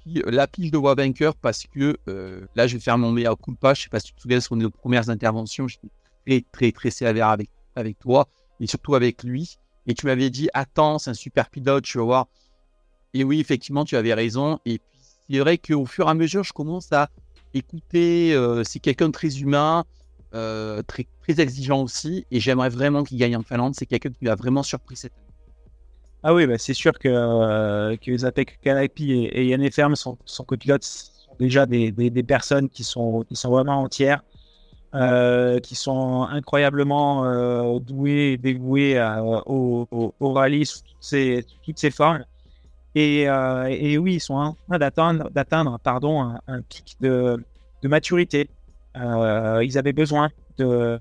Puis, la pige de Wabanker, parce que là, je vais faire mon meilleur coup de pas. Je sais pas si tu te souviens, sur nos premières interventions, j'étais très, très, très sévère avec, avec toi, et surtout avec lui. Et tu m'avais dit, attends, c'est un super pilote, tu vas voir. Et oui, effectivement, tu avais raison. Et puis, c'est vrai qu'au fur et à mesure, je commence à écouter. c'est quelqu'un de très humain, très, très exigeant aussi. Et j'aimerais vraiment qu'il gagne en Finlande. C'est quelqu'un qui m'a vraiment surpris cette. Ah oui, bah c'est sûr que, euh, que Zapek Kanapi et, et Yann Ferme, son, son copilote, sont déjà des, des, personnes qui sont, qui sont vraiment entières, euh, qui sont incroyablement euh, douées et dévouées au, au, au, rallye sous toutes ces, toutes ces formes. Et, euh, et, oui, ils sont en train d'atteindre, pardon, un, un, pic de, de maturité. Euh, ils avaient besoin de,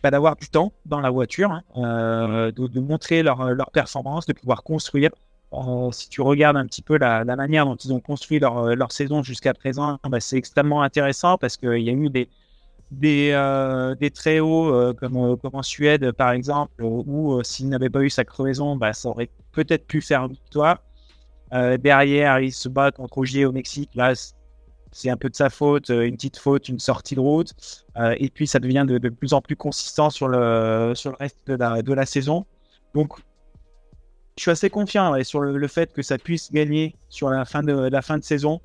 pas d'avoir du temps dans la voiture, hein, euh, de, montrer leur, performance, de pouvoir construire. Euh, si tu regardes un petit peu la, manière dont ils ont construit leur, leur saison jusqu'à présent, bah, c'est extrêmement intéressant parce qu'il y a eu des, euh, très hauts euh, comme, euh, en Suède par exemple, où s'il n'avait pas eu sa crevaison, bah, ça aurait peut-être pu faire une victoire. derrière, il se bat contre Ogier au Mexique. C'est un peu de sa faute, euh, une petite faute, une sortie de route. Euh, et puis ça devient de, plus en plus consistant sur le, reste de la, saison. Donc je suis assez confiant sur le, fait que ça puisse gagner sur la fin de, la fin de saison.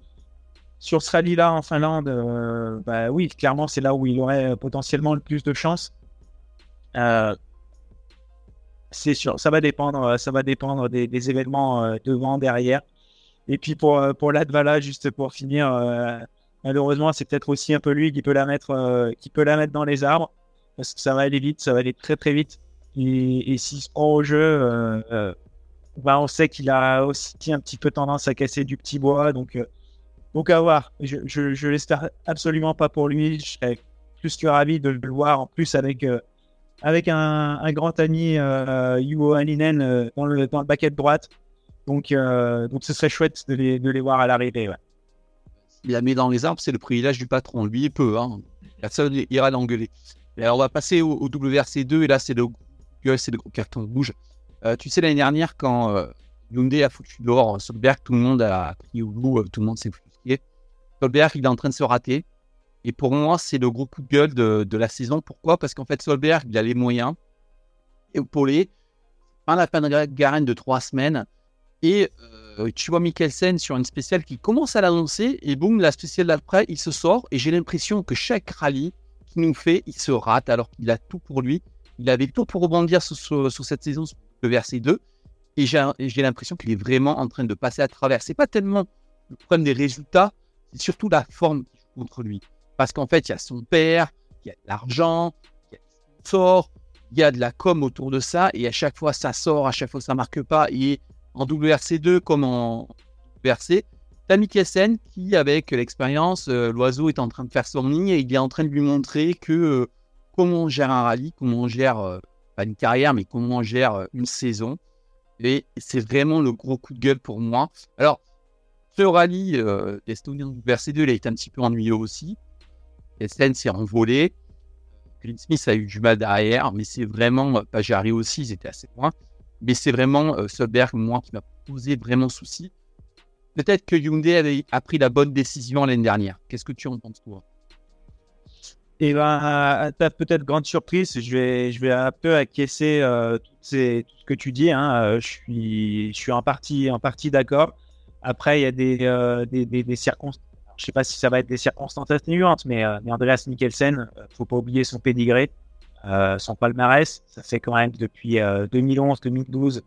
Sur ce rallye-là en Finlande, euh, bah oui, clairement, c'est là où il aurait potentiellement le plus de chance. Euh, c'est sûr, ça va dépendre, ça va dépendre des, des événements devant, derrière. Et puis pour, euh, pour juste pour finir, euh, malheureusement, c'est peut-être aussi un peu lui qui peut la mettre, euh, qui peut la mettre dans les arbres parce que ça va aller vite, ça va aller très très vite. Et, s'il se prend au jeu, bah, on sait qu'il a aussi un petit peu tendance à casser du petit bois. Donc, donc à voir. Je, je, je l'espère absolument pas pour lui. Je serais plus que ravi de le voir en plus avec, avec un, grand ami, Yuo Aninen, dans, le, dans le baquet de droite. Donc, euh, donc ce serait chouette de les, de les voir à l'arrivée. Ouais. Il a mis dans les arbres, c'est le privilège du patron. Lui, il peut. Hein. Personne ira l'engueuler. Alors, on va passer au, au WRC2. Et là, c'est le, c'est le carton rouge. Euh, tu sais, l'année dernière, quand euh, Hyundai a foutu dehors Solberg, tout le monde a crié au bout, euh, tout le monde s'est frustré. Solberg, il est en train de se rater. Et pour moi, c'est le gros coup de gueule de, de la saison. Pourquoi? Parce qu'en fait, Solberg, il a les moyens. Épaulé. Un lapin de Garenne de trois semaines. Et euh, tu vois Mikkelsen sur une spéciale qui commence à l'annoncer, et boum, la spéciale d'après, il se sort, et j'ai l'impression que chaque rallye qu'il nous fait, il se rate, alors qu'il a tout pour lui. Il avait tout pour rebondir sur, sur, cette saison, le verset 2, et j'ai l'impression qu'il est vraiment en train de passer à travers. C'est pas tellement le problème des résultats, c'est surtout la forme qui joue contre lui. Parce qu'en fait, il y a son père, il y a de l'argent, il y a il y a de la com autour de ça, et à chaque fois ça sort, à chaque fois ça marque pas, et en WRC2 comme en WRC. T'as Mikkelsen qui, avec l'expérience, euh, l'oiseau est en train de faire son ligne et il est en train de lui montrer que euh, comment on gère un rallye, comment on gère, euh, pas une carrière, mais comment on gère une saison. Et c'est vraiment le gros coup de gueule pour moi. Alors, ce rallye d'Estonie en WRC2, il a été un petit peu ennuyeux aussi. Mikkelsen s'est envolé. Clint Smith a eu du mal derrière, mais c'est vraiment, Pajari aussi, ils étaient assez loin. Mais c'est vraiment euh, Solberg, moi, qui m'a posé vraiment souci. Peut-être que Hyundai avait, a pris la bonne décision l'année dernière. Qu'est-ce que tu en penses, toi? Eh ben, ta peut-être grande surprise. Je vais, je vais un peu acquiescer euh, ce que tu dis. Hein. Euh, je suis, je suis en partie, en partie d'accord. Après, il y a des, euh, des, des, des circonstances. Je sais pas si ça va être des circonstances atténuantes, mais, euh, mais Andreas Mikkelsen, faut pas oublier son pédigré. Euh, son palmarès, ça fait quand même depuis 2011-2012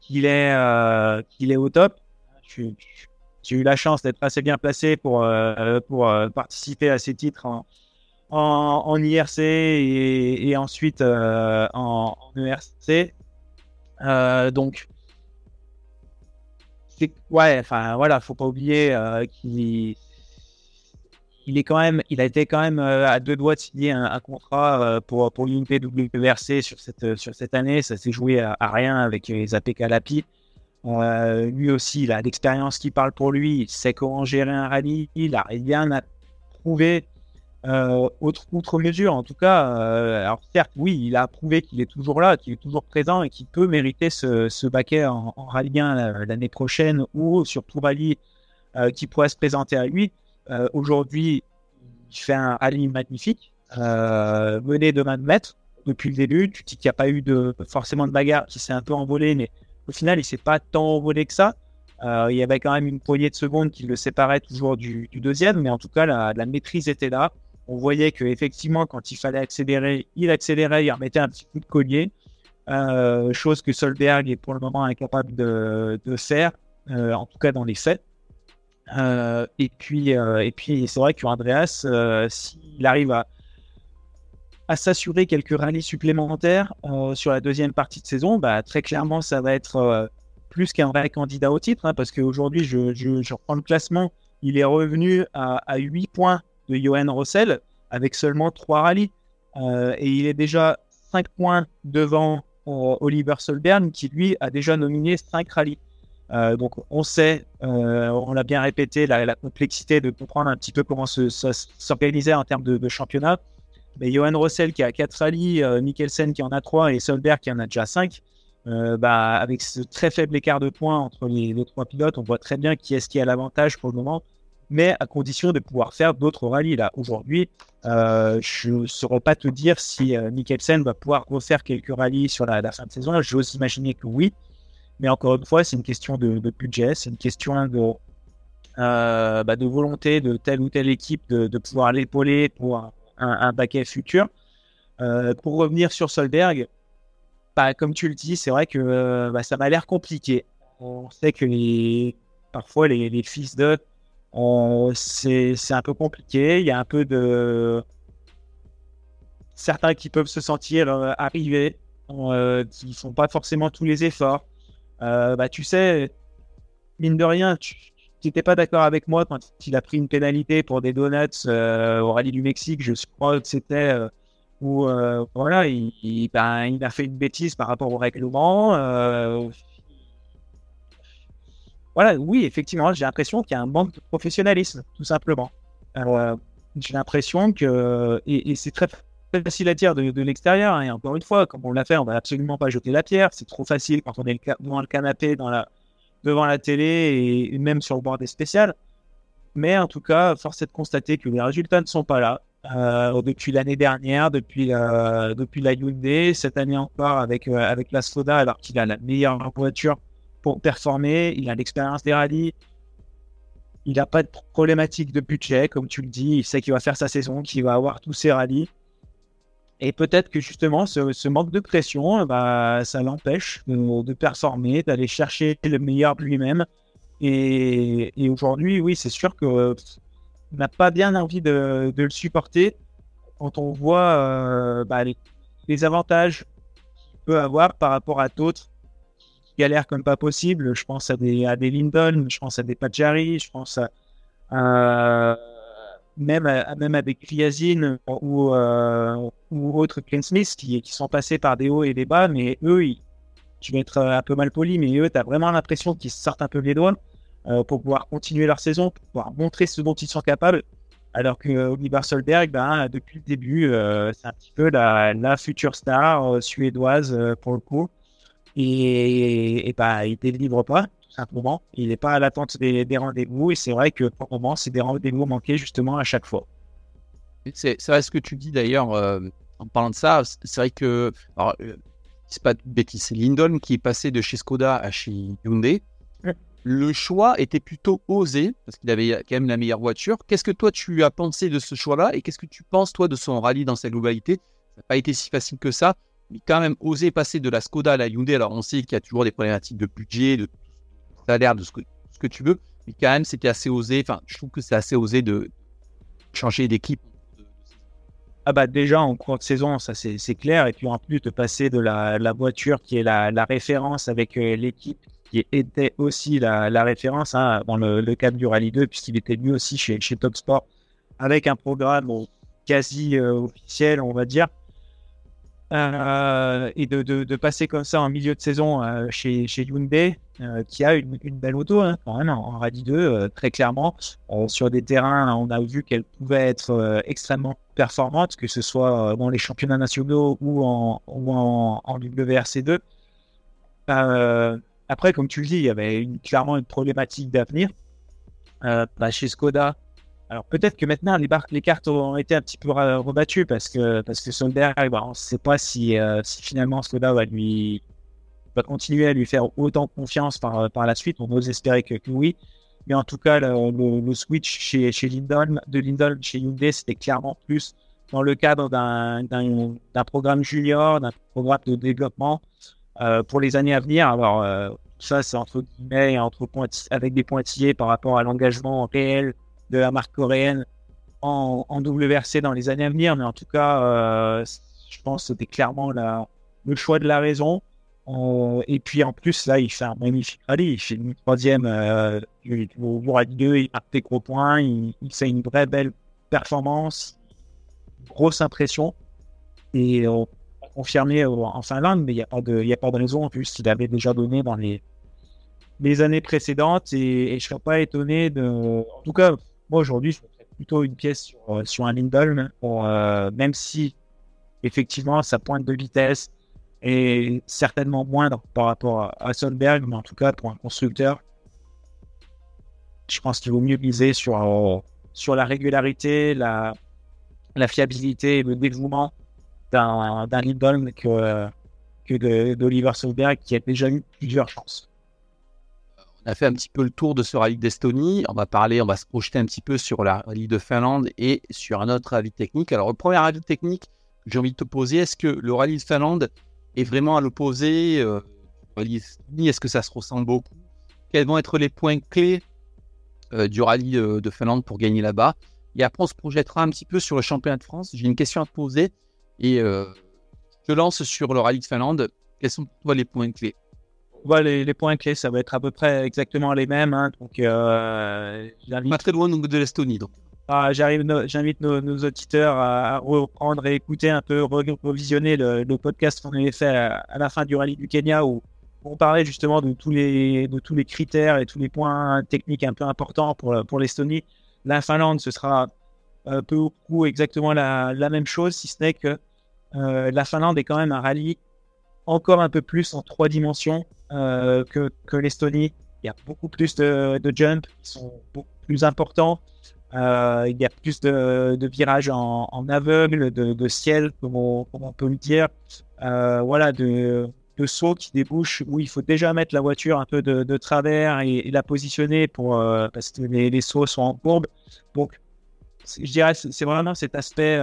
qu'il est, euh, qu'il est au top. J'ai eu la chance d'être assez bien placé pour, euh, pour euh, participer à ces titres en, en, IRC et, ensuite en, en, ERC. donc, ouais, enfin voilà, faut pas oublier qu'il il est quand même, il a été quand même à deux doigts de signer un, contrat pour pour WRC sur cette sur cette année. Ça s'est joué à, rien avec les APK Lapi. Euh, lui aussi, il a l'expérience qui parle pour lui. Il sait comment gérer un rallye. Il a rien à prouver euh, autre, outre mesure. En tout cas, euh, alors certes, oui, il a prouvé qu'il est toujours là, qu'il est toujours présent et qu'il peut mériter ce, ce baquet en, en rallye 1 l'année prochaine ou sur tout rallye qui pourrait se présenter à lui. Aujourd'hui, il fait un rallye magnifique, mené de main de maître depuis le début. Tu dis qu'il n'y a pas eu de, forcément de bagarre, qui s'est un peu envolé, mais au final, il s'est pas tant envolé que ça. Euh, il y avait quand même une poignée de secondes qui le séparait toujours du, deuxième, mais en tout cas, la, maîtrise était là. On voyait que effectivement, quand il fallait accélérer, il accélérait, il remettait un petit coup de collier, euh, chose que Solberg est pour le moment incapable de, faire, euh, en tout cas dans les faits. Et puis, et puis c'est vrai qu'Andreas, s'il arrive à, s'assurer quelques rallyes supplémentaires euh, sur la deuxième partie de saison, bah, très clairement, ça va être euh, plus qu'un vrai candidat au titre, hein, parce qu'aujourd'hui, je, reprends le classement, il est revenu à, à 8 points de Johan Rossel avec seulement 3 rallyes. Euh, et il est déjà 5 points devant Oliver Solberg, qui lui a déjà nominé 5 rallyes. Donc on sait, on l'a bien répété, la, complexité de comprendre un petit peu comment s'organiser en termes de, championnat. Mais Johan Rossel qui a 4 rallyes, euh, Mikkelsen qui en a 3 et Solberg qui en a déjà 5, euh, bah, avec ce très faible écart de points entre les, trois pilotes, on voit très bien qui est-ce qui a l'avantage pour le moment, mais à condition de pouvoir faire d'autres rallyes. Là, aujourd'hui, euh, je ne saurais pas te dire si Mikkelsen va pouvoir refaire quelques rallyes sur la, fin de saison. J'ose imaginer que oui, mais encore une fois, c'est une question de, budget, c'est une question de, bah, de volonté de telle ou telle équipe de, pouvoir l'épauler pour un, baquet futur. Euh, pour revenir sur Solberg, bah, comme tu le dis, c'est vrai que euh, bah, ça m'a l'air compliqué. On sait que les, parfois les, fils de, c'est un peu compliqué. Il y a un peu de certains qui peuvent se sentir euh, arrivés, qui ne font pas forcément tous les efforts. Bah, tu sais, mine de rien, tu, n'étais pas d'accord avec moi quand il a pris une pénalité pour des donuts euh, au rallye du Mexique, je crois que c'était euh, où euh, voilà, il, ben, il, a fait une bêtise par rapport au règlement. voilà, oui, effectivement, j'ai l'impression qu'il y a un manque de professionnalisme, tout simplement. j'ai l'impression que, et, c'est très facile à dire de, l'extérieur, hein, et encore une fois, comme on l'a fait, on va absolument pas jeter la pierre, c'est trop facile quand on est devant le canapé devant la télé et même sur le bord des spéciales. Mais en tout cas, force est de constater que les résultats ne sont pas là. Euh, depuis l'année dernière, depuis la, depuis la Hyundai, cette année encore avec, euh, avec la Skoda, alors qu'il a la meilleure voiture pour performer, il a l'expérience des rallyes, il n'a pas de problématique de budget, comme tu le dis, il sait qu'il va faire sa saison, qu'il va avoir tous ses rallyes. Et peut-être que justement, ce, manque de pression, bah, ça l'empêche de, performer, d'aller chercher le meilleur de lui-même. Et, aujourd'hui, oui, c'est sûr qu'on n'a pas bien envie de, le supporter quand on voit euh, bah, les, avantages qu'il peut avoir par rapport à d'autres qui galèrent comme pas possible. Je pense à des, à des Lindon, je pense à des Pajari, je pense à même, euh, même avec Kriazine ou, euh, ou autres Ken Smith qui, sont passés par des hauts et des bas, mais eux, je vais être euh, un peu mal poli, mais eux, tu as vraiment l'impression qu'ils sortent un peu les doigts pour pouvoir continuer leur saison, pour pouvoir montrer ce dont ils sont capables. Alors que Oliver Solberg, ben, depuis le début, c'est un petit peu la, future star suédoise pour le coup. Et, et ben, il ne délivre pas simplement. Il n'est pas à l'attente des, rendez-vous et c'est vrai que pour le moment, c'est des rendez-vous manqués justement à chaque fois. C'est vrai ce que tu dis d'ailleurs euh, en parlant de ça. C'est vrai que, alors, euh, c'est pas bêtise, c'est Lindon qui est passé de chez Skoda à chez Hyundai. Le choix était plutôt osé parce qu'il avait quand même la meilleure voiture. Qu'est-ce que toi tu as pensé de ce choix-là et qu'est-ce que tu penses toi de son rallye dans sa globalité? Ça n'a pas été si facile que ça. mais quand même oser passer de la Skoda à la Hyundai. Alors on sait qu'il y a toujours des problématiques de budget, de salaire, de ce que, ce que tu veux, mais quand même c'était assez osé. Enfin, je trouve que c'est assez osé de changer d'équipe. Ah bah déjà en cours de saison, ça c'est clair. Et puis en plus de passer de la, voiture qui est la, référence avec euh, l'équipe qui était aussi la, référence hein, le, le, cadre du Rallye 2, puisqu'il était lui aussi chez, chez Top Sport, avec un programme quasi euh, officiel, on va dire. Euh, et de, passer comme ça en milieu de saison euh, chez, chez Hyundai, euh, qui a une, belle auto, hein, quand même, en, Rallye 2, euh, très clairement. sur des terrains, on a vu qu'elle pouvait être extrêmement performante, que ce soit dans les championnats nationaux ou en, ou en, en WRC2. après, comme tu le dis, il y avait clairement une problématique d'avenir. Bah, chez Skoda, alors peut-être que maintenant les, cartes ont été un petit peu rebattues parce que parce que Solberg, bah, on ne sait pas si, euh, si finalement Skoda va lui va continuer à lui faire autant confiance par, par la suite. On ose espérer que, oui. Mais en tout cas, le, switch chez, chez Lindholm, de Lindholm chez Hyundai, c'était clairement plus dans le cadre d'un programme junior, d'un programme de développement euh, pour les années à venir. Alors, euh, ça, c'est entre guillemets, entre avec des pointillés par rapport à l'engagement réel de la marque coréenne en, en, WRC dans les années à venir. Mais en tout cas, euh, je pense que c'était clairement la, le choix de la raison. Euh, et puis en plus, là, il fait un magnifique rallye. Il fait une troisième euh, au Rallye 2, il marque des gros points, il, il, fait une vraie belle performance, grosse impression. Et on a confirmé en Finlande, mais il n'y a, pas de, y a pas de raison en plus. Il avait déjà donné dans les, les années précédentes et, et je ne serais pas étonné de. En tout cas, moi, aujourd'hui, je ferais plutôt une pièce sur, euh, un Lindholm, euh, même si, effectivement, sa pointe de vitesse est certainement moindre par rapport à, Solberg, mais en tout cas, pour un constructeur, je pense qu'il vaut mieux miser sur, euh, sur la régularité, la, la fiabilité et le dévouement d'un Lindholm que, que d'Oliver Solberg, qui a déjà eu plusieurs chances on a fait un petit peu le tour de ce rallye d'Estonie. On va parler, on va se projeter un petit peu sur la rallye de Finlande et sur un autre rallye technique. Alors, le premier rallye technique que j'ai envie de te poser, est-ce que le rallye de Finlande est vraiment à l'opposé euh, rallye d'Estonie? Est-ce que ça se ressemble beaucoup? Quels vont être les points clés euh, du rallye euh, de Finlande pour gagner là-bas? Et après, on se projettera un petit peu sur le championnat de France. J'ai une question à te poser et je lance sur le rallye de Finlande. Quels sont pour toi les points clés? Les, les, points clés, ça va être à peu près exactement les mêmes. Hein, donc, euh, pas très loin de l'Estonie. Donc. Ah, J'invite nos, nos, auditeurs à, reprendre et écouter un peu, revisionner le, le podcast qu'on avait fait à, la fin du rallye du Kenya où on parlait justement de tous les, de tous les critères et tous les points techniques un peu importants pour, pour l'Estonie. La Finlande, ce sera un peu ou prou exactement la, la, même chose, si ce n'est que euh, la Finlande est quand même un rallye encore un peu plus en trois dimensions euh, que, l'Estonie. Il y a beaucoup plus de, de jumps qui sont beaucoup plus importants. Euh, il y a plus de, virages en, aveugle, de, de, ciel, comme on, peut le dire. Euh, voilà, de, sauts qui débouchent où il faut déjà mettre la voiture un peu de, travers et, la positionner pour, parce que les, les, sauts sont en courbe. Donc, je dirais, c'est vraiment cet aspect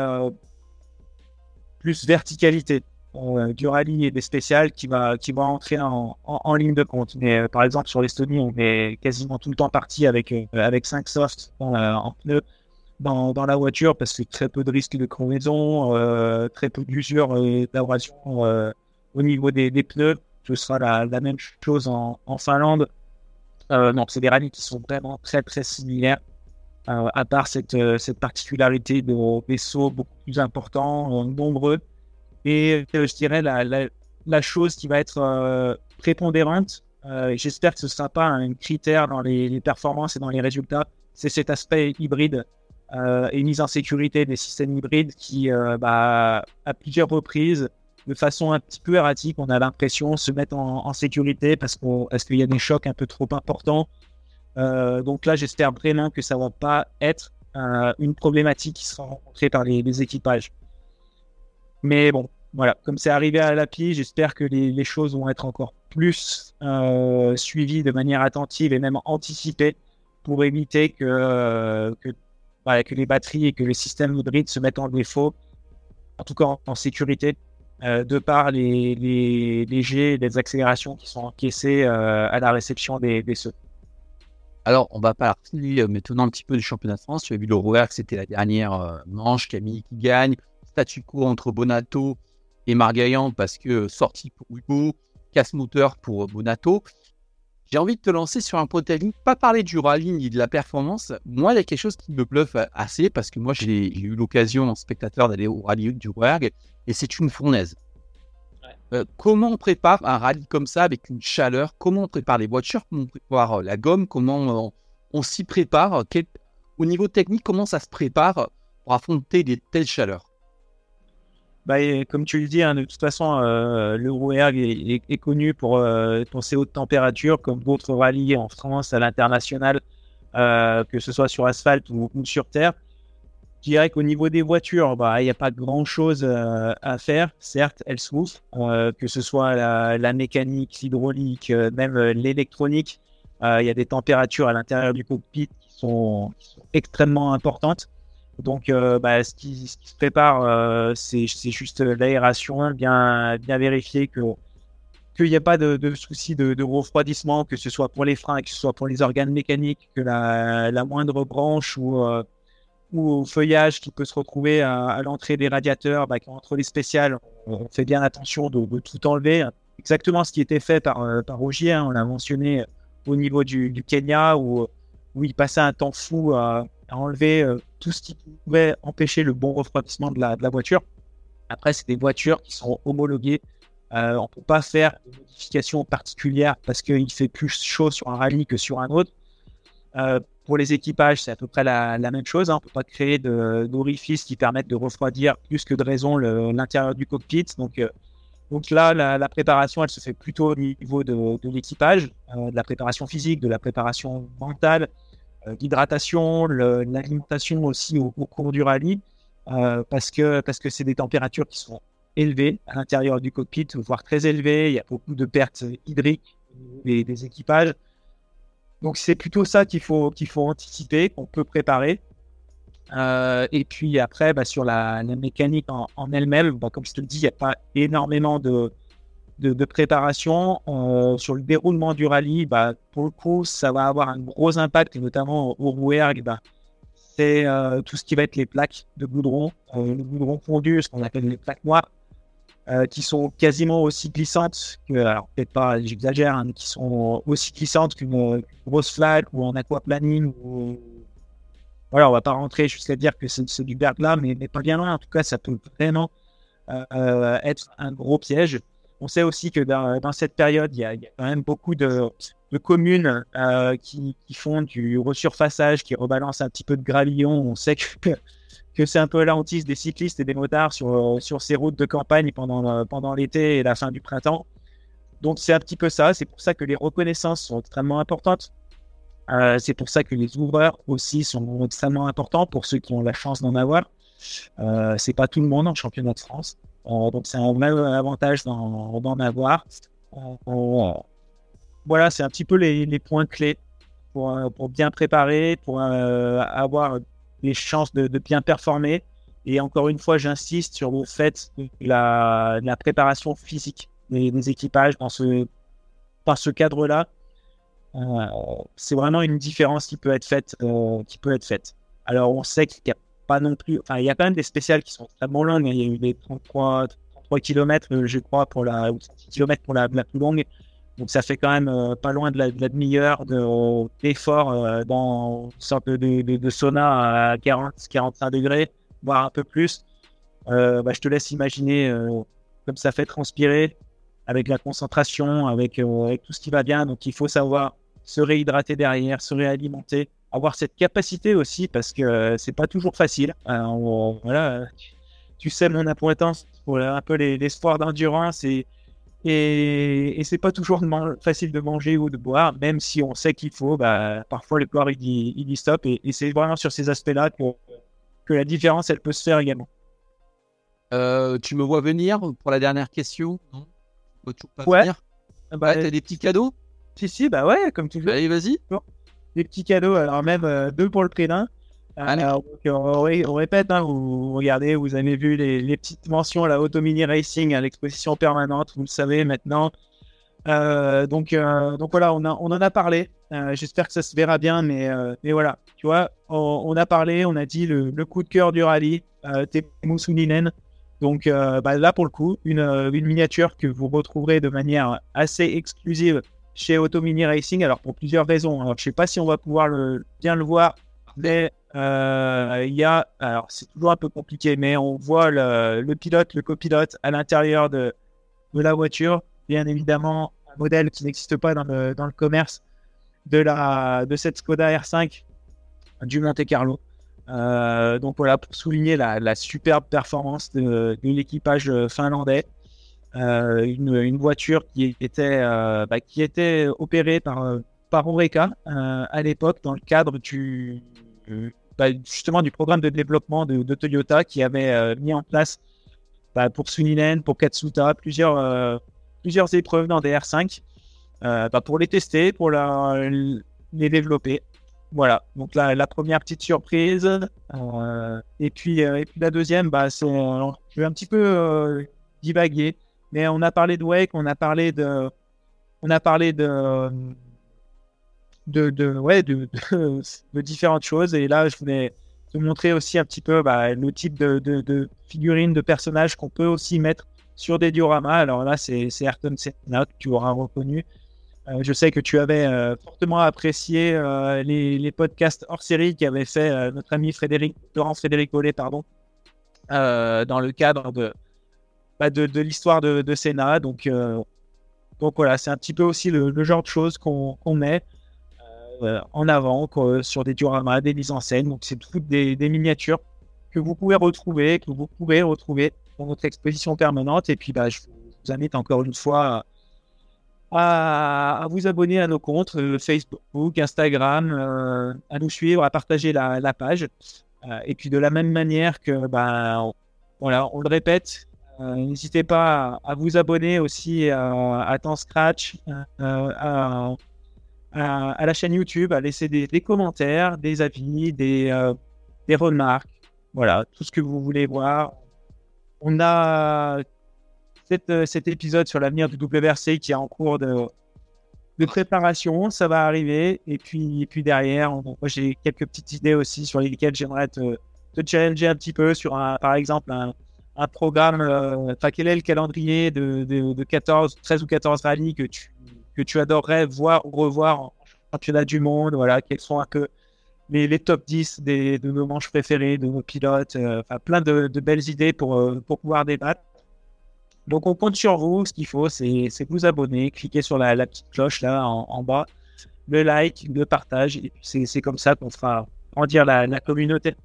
plus verticalité. Euh, du rallye et des spéciales qui va, qui va entrer en, en, ligne de compte. Mais euh, par exemple, sur l'Estonie, on est quasiment tout le temps parti avec, euh, avec 5 softs en pneus dans, dans, la voiture parce que très peu de risques de crevaison, très peu d'usure et d'abrasion au niveau des, des, pneus. Ce sera la, même chose en, en Finlande. non, c'est des rallyes qui sont vraiment très très similaires. à part cette, cette particularité de vaisseaux beaucoup plus importants, nombreux, et euh, je dirais la, chose qui va être euh, prépondérante, euh, j'espère que ce ne sera pas un critère dans les, performances et dans les résultats, c'est cet aspect hybride et mise en sécurité des systèmes hybrides qui, bah, à plusieurs reprises, de façon un petit peu erratique, on a l'impression se mettre en, sécurité parce qu'il parce qu'il y a des chocs un peu trop importants. Donc là, j'espère vraiment que ça va pas être une problématique qui sera rencontrée par les équipages. Mais bon, voilà, comme c'est arrivé à l'appli, j'espère que les, choses vont être encore plus euh, suivies de manière attentive et même anticipées pour éviter que, euh, que, les batteries et que les systèmes hybrides se mettent en défaut, en tout cas en, sécurité, de par les, les, les les accélérations qui sont encaissées à la réception des, des. Alors, on va parler maintenant un petit peu du championnat de France. Tu as vu le que c'était la dernière manche. Camille qui gagne. Statu quo entre Bonato et Margaillan parce que sortie pour Hugo, casse-moteur pour Bonato. J'ai envie de te lancer sur un point technique, pas parler du rallye ni de la performance. Moi, il y a quelque chose qui me bluffe assez parce que moi, j'ai eu l'occasion en spectateur d'aller au rallye du Rouergue et c'est une fournaise. Euh, comment on prépare un rallye comme ça avec une chaleur? Comment on prépare les voitures? Comment on prépare euh, la gomme? Comment on, s'y prépare? Au niveau technique, comment ça se prépare pour affronter des telles chaleurs? Bah, comme tu le dis, hein, de toute façon, euh, le Rouergue est, connu pour, euh, ses hautes températures, comme d'autres rallyes en France, à l'international, euh, que ce soit sur asphalte ou, sur terre. Je dirais qu'au niveau des voitures, bah, il n'y a pas grand-chose à faire. Certes, elles souffrent, que ce soit la, mécanique, l'hydraulique, même l'électronique. Il y a des températures à l'intérieur du cockpit qui sont extrêmement importantes. Donc, euh, bah, ce, qui, se prépare, euh, c'est juste l'aération, bien, vérifier que qu'il n'y a pas de, de soucis de, refroidissement, que ce soit pour les freins, que ce soit pour les organes mécaniques, que la, moindre branche ou, euh, feuillage qui peut se retrouver à, l'entrée des radiateurs, bah, entre les spéciales, on, fait bien attention de, tout enlever. Exactement ce qui était fait par, par hein, on l'a mentionné au niveau du, du Kenya, où, où il passait un temps fou à à enlever euh, tout ce qui pouvait empêcher le bon refroidissement de la, voiture. Après, c'est des voitures qui sont homologuées. Euh, on ne peut pas faire de modifications particulières parce qu'il fait plus chaud sur un rallye que sur un autre. Euh, pour les équipages, c'est à peu près la, même chose. Hein. On ne peut pas créer d'orifices qui permettent de refroidir plus que de raison l'intérieur du cockpit. Donc, donc là, la, préparation, elle se fait plutôt au niveau de, l'équipage, de la préparation physique, de la préparation mentale, l'hydratation, l'alimentation aussi au, cours du rallye, euh, parce que parce que c'est des températures qui sont élevées à l'intérieur du cockpit, voire très élevées. Il y a beaucoup de pertes hydriques des, équipages. Donc c'est plutôt ça qu'il faut qu'il faut anticiper, qu'on peut préparer. Euh, et puis après, bah, sur la, mécanique en, elle-même, bah, comme je te le dis, il n'y a pas énormément de, de, préparation euh, sur le déroulement du rallye, bah, pour le coup, ça va avoir un gros impact, notamment au Rouergue, bah, c'est euh, tout ce qui va être les plaques de goudron, euh, le goudron fondu, ce qu'on appelle les plaques noires, qui sont quasiment aussi glissantes que, alors peut-être pas, j'exagère, hein, mais qui sont aussi glissantes qu'une grosse flaque ou en aquaplaning. Ou... Voilà, on va pas rentrer jusqu'à dire que c'est du là mais, mais pas bien loin. En tout cas, ça peut vraiment être un gros piège. On sait aussi que dans, cette période, il y, a, quand même beaucoup de, communes euh, qui, font du resurfaçage, qui rebalancent un petit peu de gravillon. On sait que, c'est un peu la des cyclistes et des motards sur, sur ces routes de campagne pendant, pendant l'été et la fin du printemps. Donc c'est un petit peu ça. C'est pour ça que les reconnaissances sont extrêmement importantes. Euh, c'est pour ça que les ouvreurs aussi sont extrêmement importants pour ceux qui ont la chance d'en avoir. Euh, c'est pas tout le monde en championnat de France. Euh, donc c'est un vrai avantage d'en avoir. Euh, voilà, c'est un petit peu les, points clés pour, euh, pour, bien préparer, pour avoir les chances de, bien performer. Et encore une fois, j'insiste sur le fait de la, préparation physique des, équipages dans ce, par ce cadre-là. c'est vraiment une différence qui peut être faite. Alors, on sait qu'il y a pas non plus. Enfin, il y a quand même des spéciales qui sont extrêmement longues. Hein. Il y a eu des 33, 33 km, je crois, pour la, ou km pour la, plus longue. Donc, ça fait quand même euh, pas loin de la, demi-heure d'effort euh, dans une sorte de, sauna à 40, 45 degrés, voire un peu plus. Euh, bah, je te laisse imaginer comme ça fait transpirer avec la concentration, avec tout ce qui va bien. Donc, il faut savoir se réhydrater derrière, se réalimenter avoir cette capacité aussi parce que euh, c'est pas toujours facile. voilà, tu sais mon appointance pour un peu les, sports d'endurance et et, c'est pas toujours facile de manger ou de boire, même si on sait qu'il faut. Bah, parfois le corps il dit, il dit stop et, c'est vraiment sur ces aspects-là que, que la différence elle peut se faire également. Euh, tu me vois venir pour la dernière question? Non pas ouais. Bah, t'as des petits cadeaux? Si, si, bah ouais, comme tu veux. Allez, vas-y des petits cadeaux, alors même euh, deux pour le prix d'un. Alors, on, répète, hein, vous, regardez, vous avez vu les, petites mentions, la Auto Mini Racing à l'exposition permanente, vous le savez maintenant. Euh, donc, euh, donc voilà, on, a, on en a parlé. Euh, j'espère que ça se verra bien, mais, mais voilà, tu vois, on, a parlé, on a dit le, coup de cœur du rallye, Temu Suninen. Donc bah, là, pour le coup, une, une, miniature que vous retrouverez de manière assez exclusive chez Auto Mini Racing. Alors, pour plusieurs raisons. Alors, je sais pas si on va pouvoir bien le voir, mais il y a, alors c'est toujours un peu compliqué, mais on voit le, pilote, le copilote à l'intérieur de, la voiture. Bien évidemment, modèle qui n'existe pas dans le, commerce de, cette Skoda R5 du Monte Carlo. Euh, donc voilà, pour souligner la, superbe performance de, de l'équipage finlandais. Euh, une, voiture qui était, euh, bah, qui était opérée par, par Oreca à l'époque dans le cadre du, bah, justement du programme de développement de, Toyota qui avait mis en place bah, pour Suninen, pour Katsuta, plusieurs, plusieurs épreuves dans des R5 euh, bah, pour les tester, pour les développer. Voilà, donc la, première petite surprise. Euh, et, puis, euh, et puis la deuxième, bah, c'est, je vais un petit peu divaguer, mais on a parlé de Wake, on a parlé de, on a parlé de, de, ouais, de, différentes choses. Et là, je voulais te montrer aussi un petit peu bah, le type de, figurines, de personnages qu'on peut aussi mettre sur des dioramas. Alors là, c'est Ayrton Senna que tu auras reconnu. Euh, je sais que tu avais euh, fortement apprécié euh, les, les, podcasts hors série qu'avait fait notre ami Frédéric, Laurent Frédéric Bollet, pardon, dans le cadre de, bah, de, l'histoire de, de, Senna. Donc, donc voilà, c'est un petit peu aussi le, genre de choses qu'on met en avant sur des dioramas, des mises en scène. Donc c'est toutes des, miniatures que vous pouvez retrouver, que vous pouvez retrouver dans notre exposition permanente. Et puis, bah, je vous invite encore une fois à, vous abonner à nos comptes euh, Facebook, Instagram, euh, à nous suivre, à partager la, page. Euh, et puis, de la même manière que, bah, voilà, on le répète, n'hésitez pas à, vous abonner aussi à Temps Scratch, à, la chaîne YouTube, à laisser des, commentaires, des avis, des, remarques. Voilà, tout ce que vous voulez voir. On a euh, cet épisode sur l'avenir du WRC qui est en cours de, de préparation. Ça va arriver. Et puis, puis derrière, j'ai quelques petites idées aussi sur lesquelles j'aimerais te, te, challenger un petit peu sur, un, par exemple, un, un programme. Euh, enfin, quel est le calendrier de, de, 14, 13 ou 14 rallyes que tu, que tu adorerais voir ou revoir en championnat du monde? Voilà, quels sont un peu les, top 10 des, de nos manches préférées, de nos pilotes. Euh, enfin, plein de, belles idées pour, pour pouvoir débattre. Donc on compte sur vous. Ce qu'il faut, c'est vous abonner, cliquer sur la, petite cloche là en, bas, le like, le partage. C'est comme ça qu'on fera grandir la, communauté.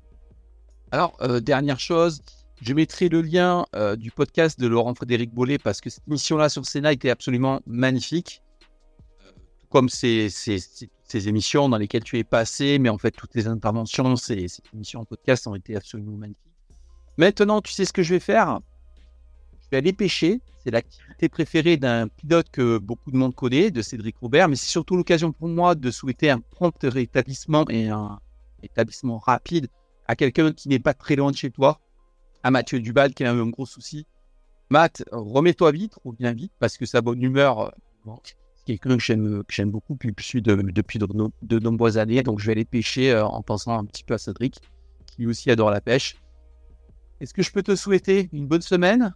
Alors, euh, dernière chose, je mettrai le lien euh, du podcast de Laurent Frédéric Bollet parce que cette émission-là sur Sénat était absolument magnifique. Euh, comme ces, émissions dans lesquelles tu es passé, mais en fait, toutes les interventions, ces, émissions en podcast ont été absolument magnifiques. Maintenant, tu sais ce que je vais faire? Vais aller pêcher. C'est l'activité préférée d'un pilote que beaucoup de monde connaît, de Cédric Robert, mais c'est surtout l'occasion pour moi de souhaiter un prompt rétablissement et un établissement rapide à quelqu'un qui n'est pas très loin de chez toi, à Mathieu Dubal qui a un gros souci. Matt, remets-toi vite, reviens vite, parce que sa bonne humeur, euh, c'est quelqu'un que j'aime, que j'aime beaucoup, puis je depuis de, nombreuses années, donc je vais aller pêcher euh, en pensant un petit peu à Cédric, qui aussi adore la pêche. Est-ce que je peux te souhaiter une bonne semaine?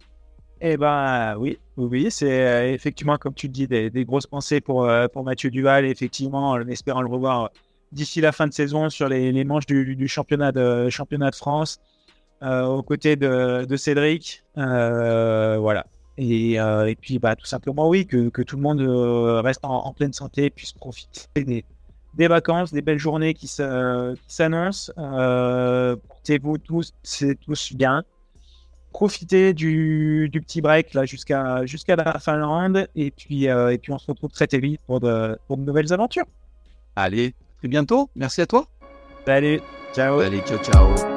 Eh ben oui, oui, c'est euh, effectivement, comme tu dis, des, grosses pensées pour, euh, Mathieu Duval, effectivement, en espérant le revoir d'ici la fin de saison sur les, manches du, championnat, de, France, euh, aux côtés de, Cédric. voilà. Et, et, puis, bah, tout simplement, oui, que, que tout le monde reste en, pleine santé, puisse profiter des, des vacances, des belles journées qui s'annoncent. Portez-vous tous, tous bien profiter du, petit break là jusqu'à jusqu'à la Finlande et puis euh, et puis on se retrouve très très vite pour de, pour de nouvelles aventures. Allez, très bientôt. Merci à toi. Allez, ciao. Allez, ciao ciao.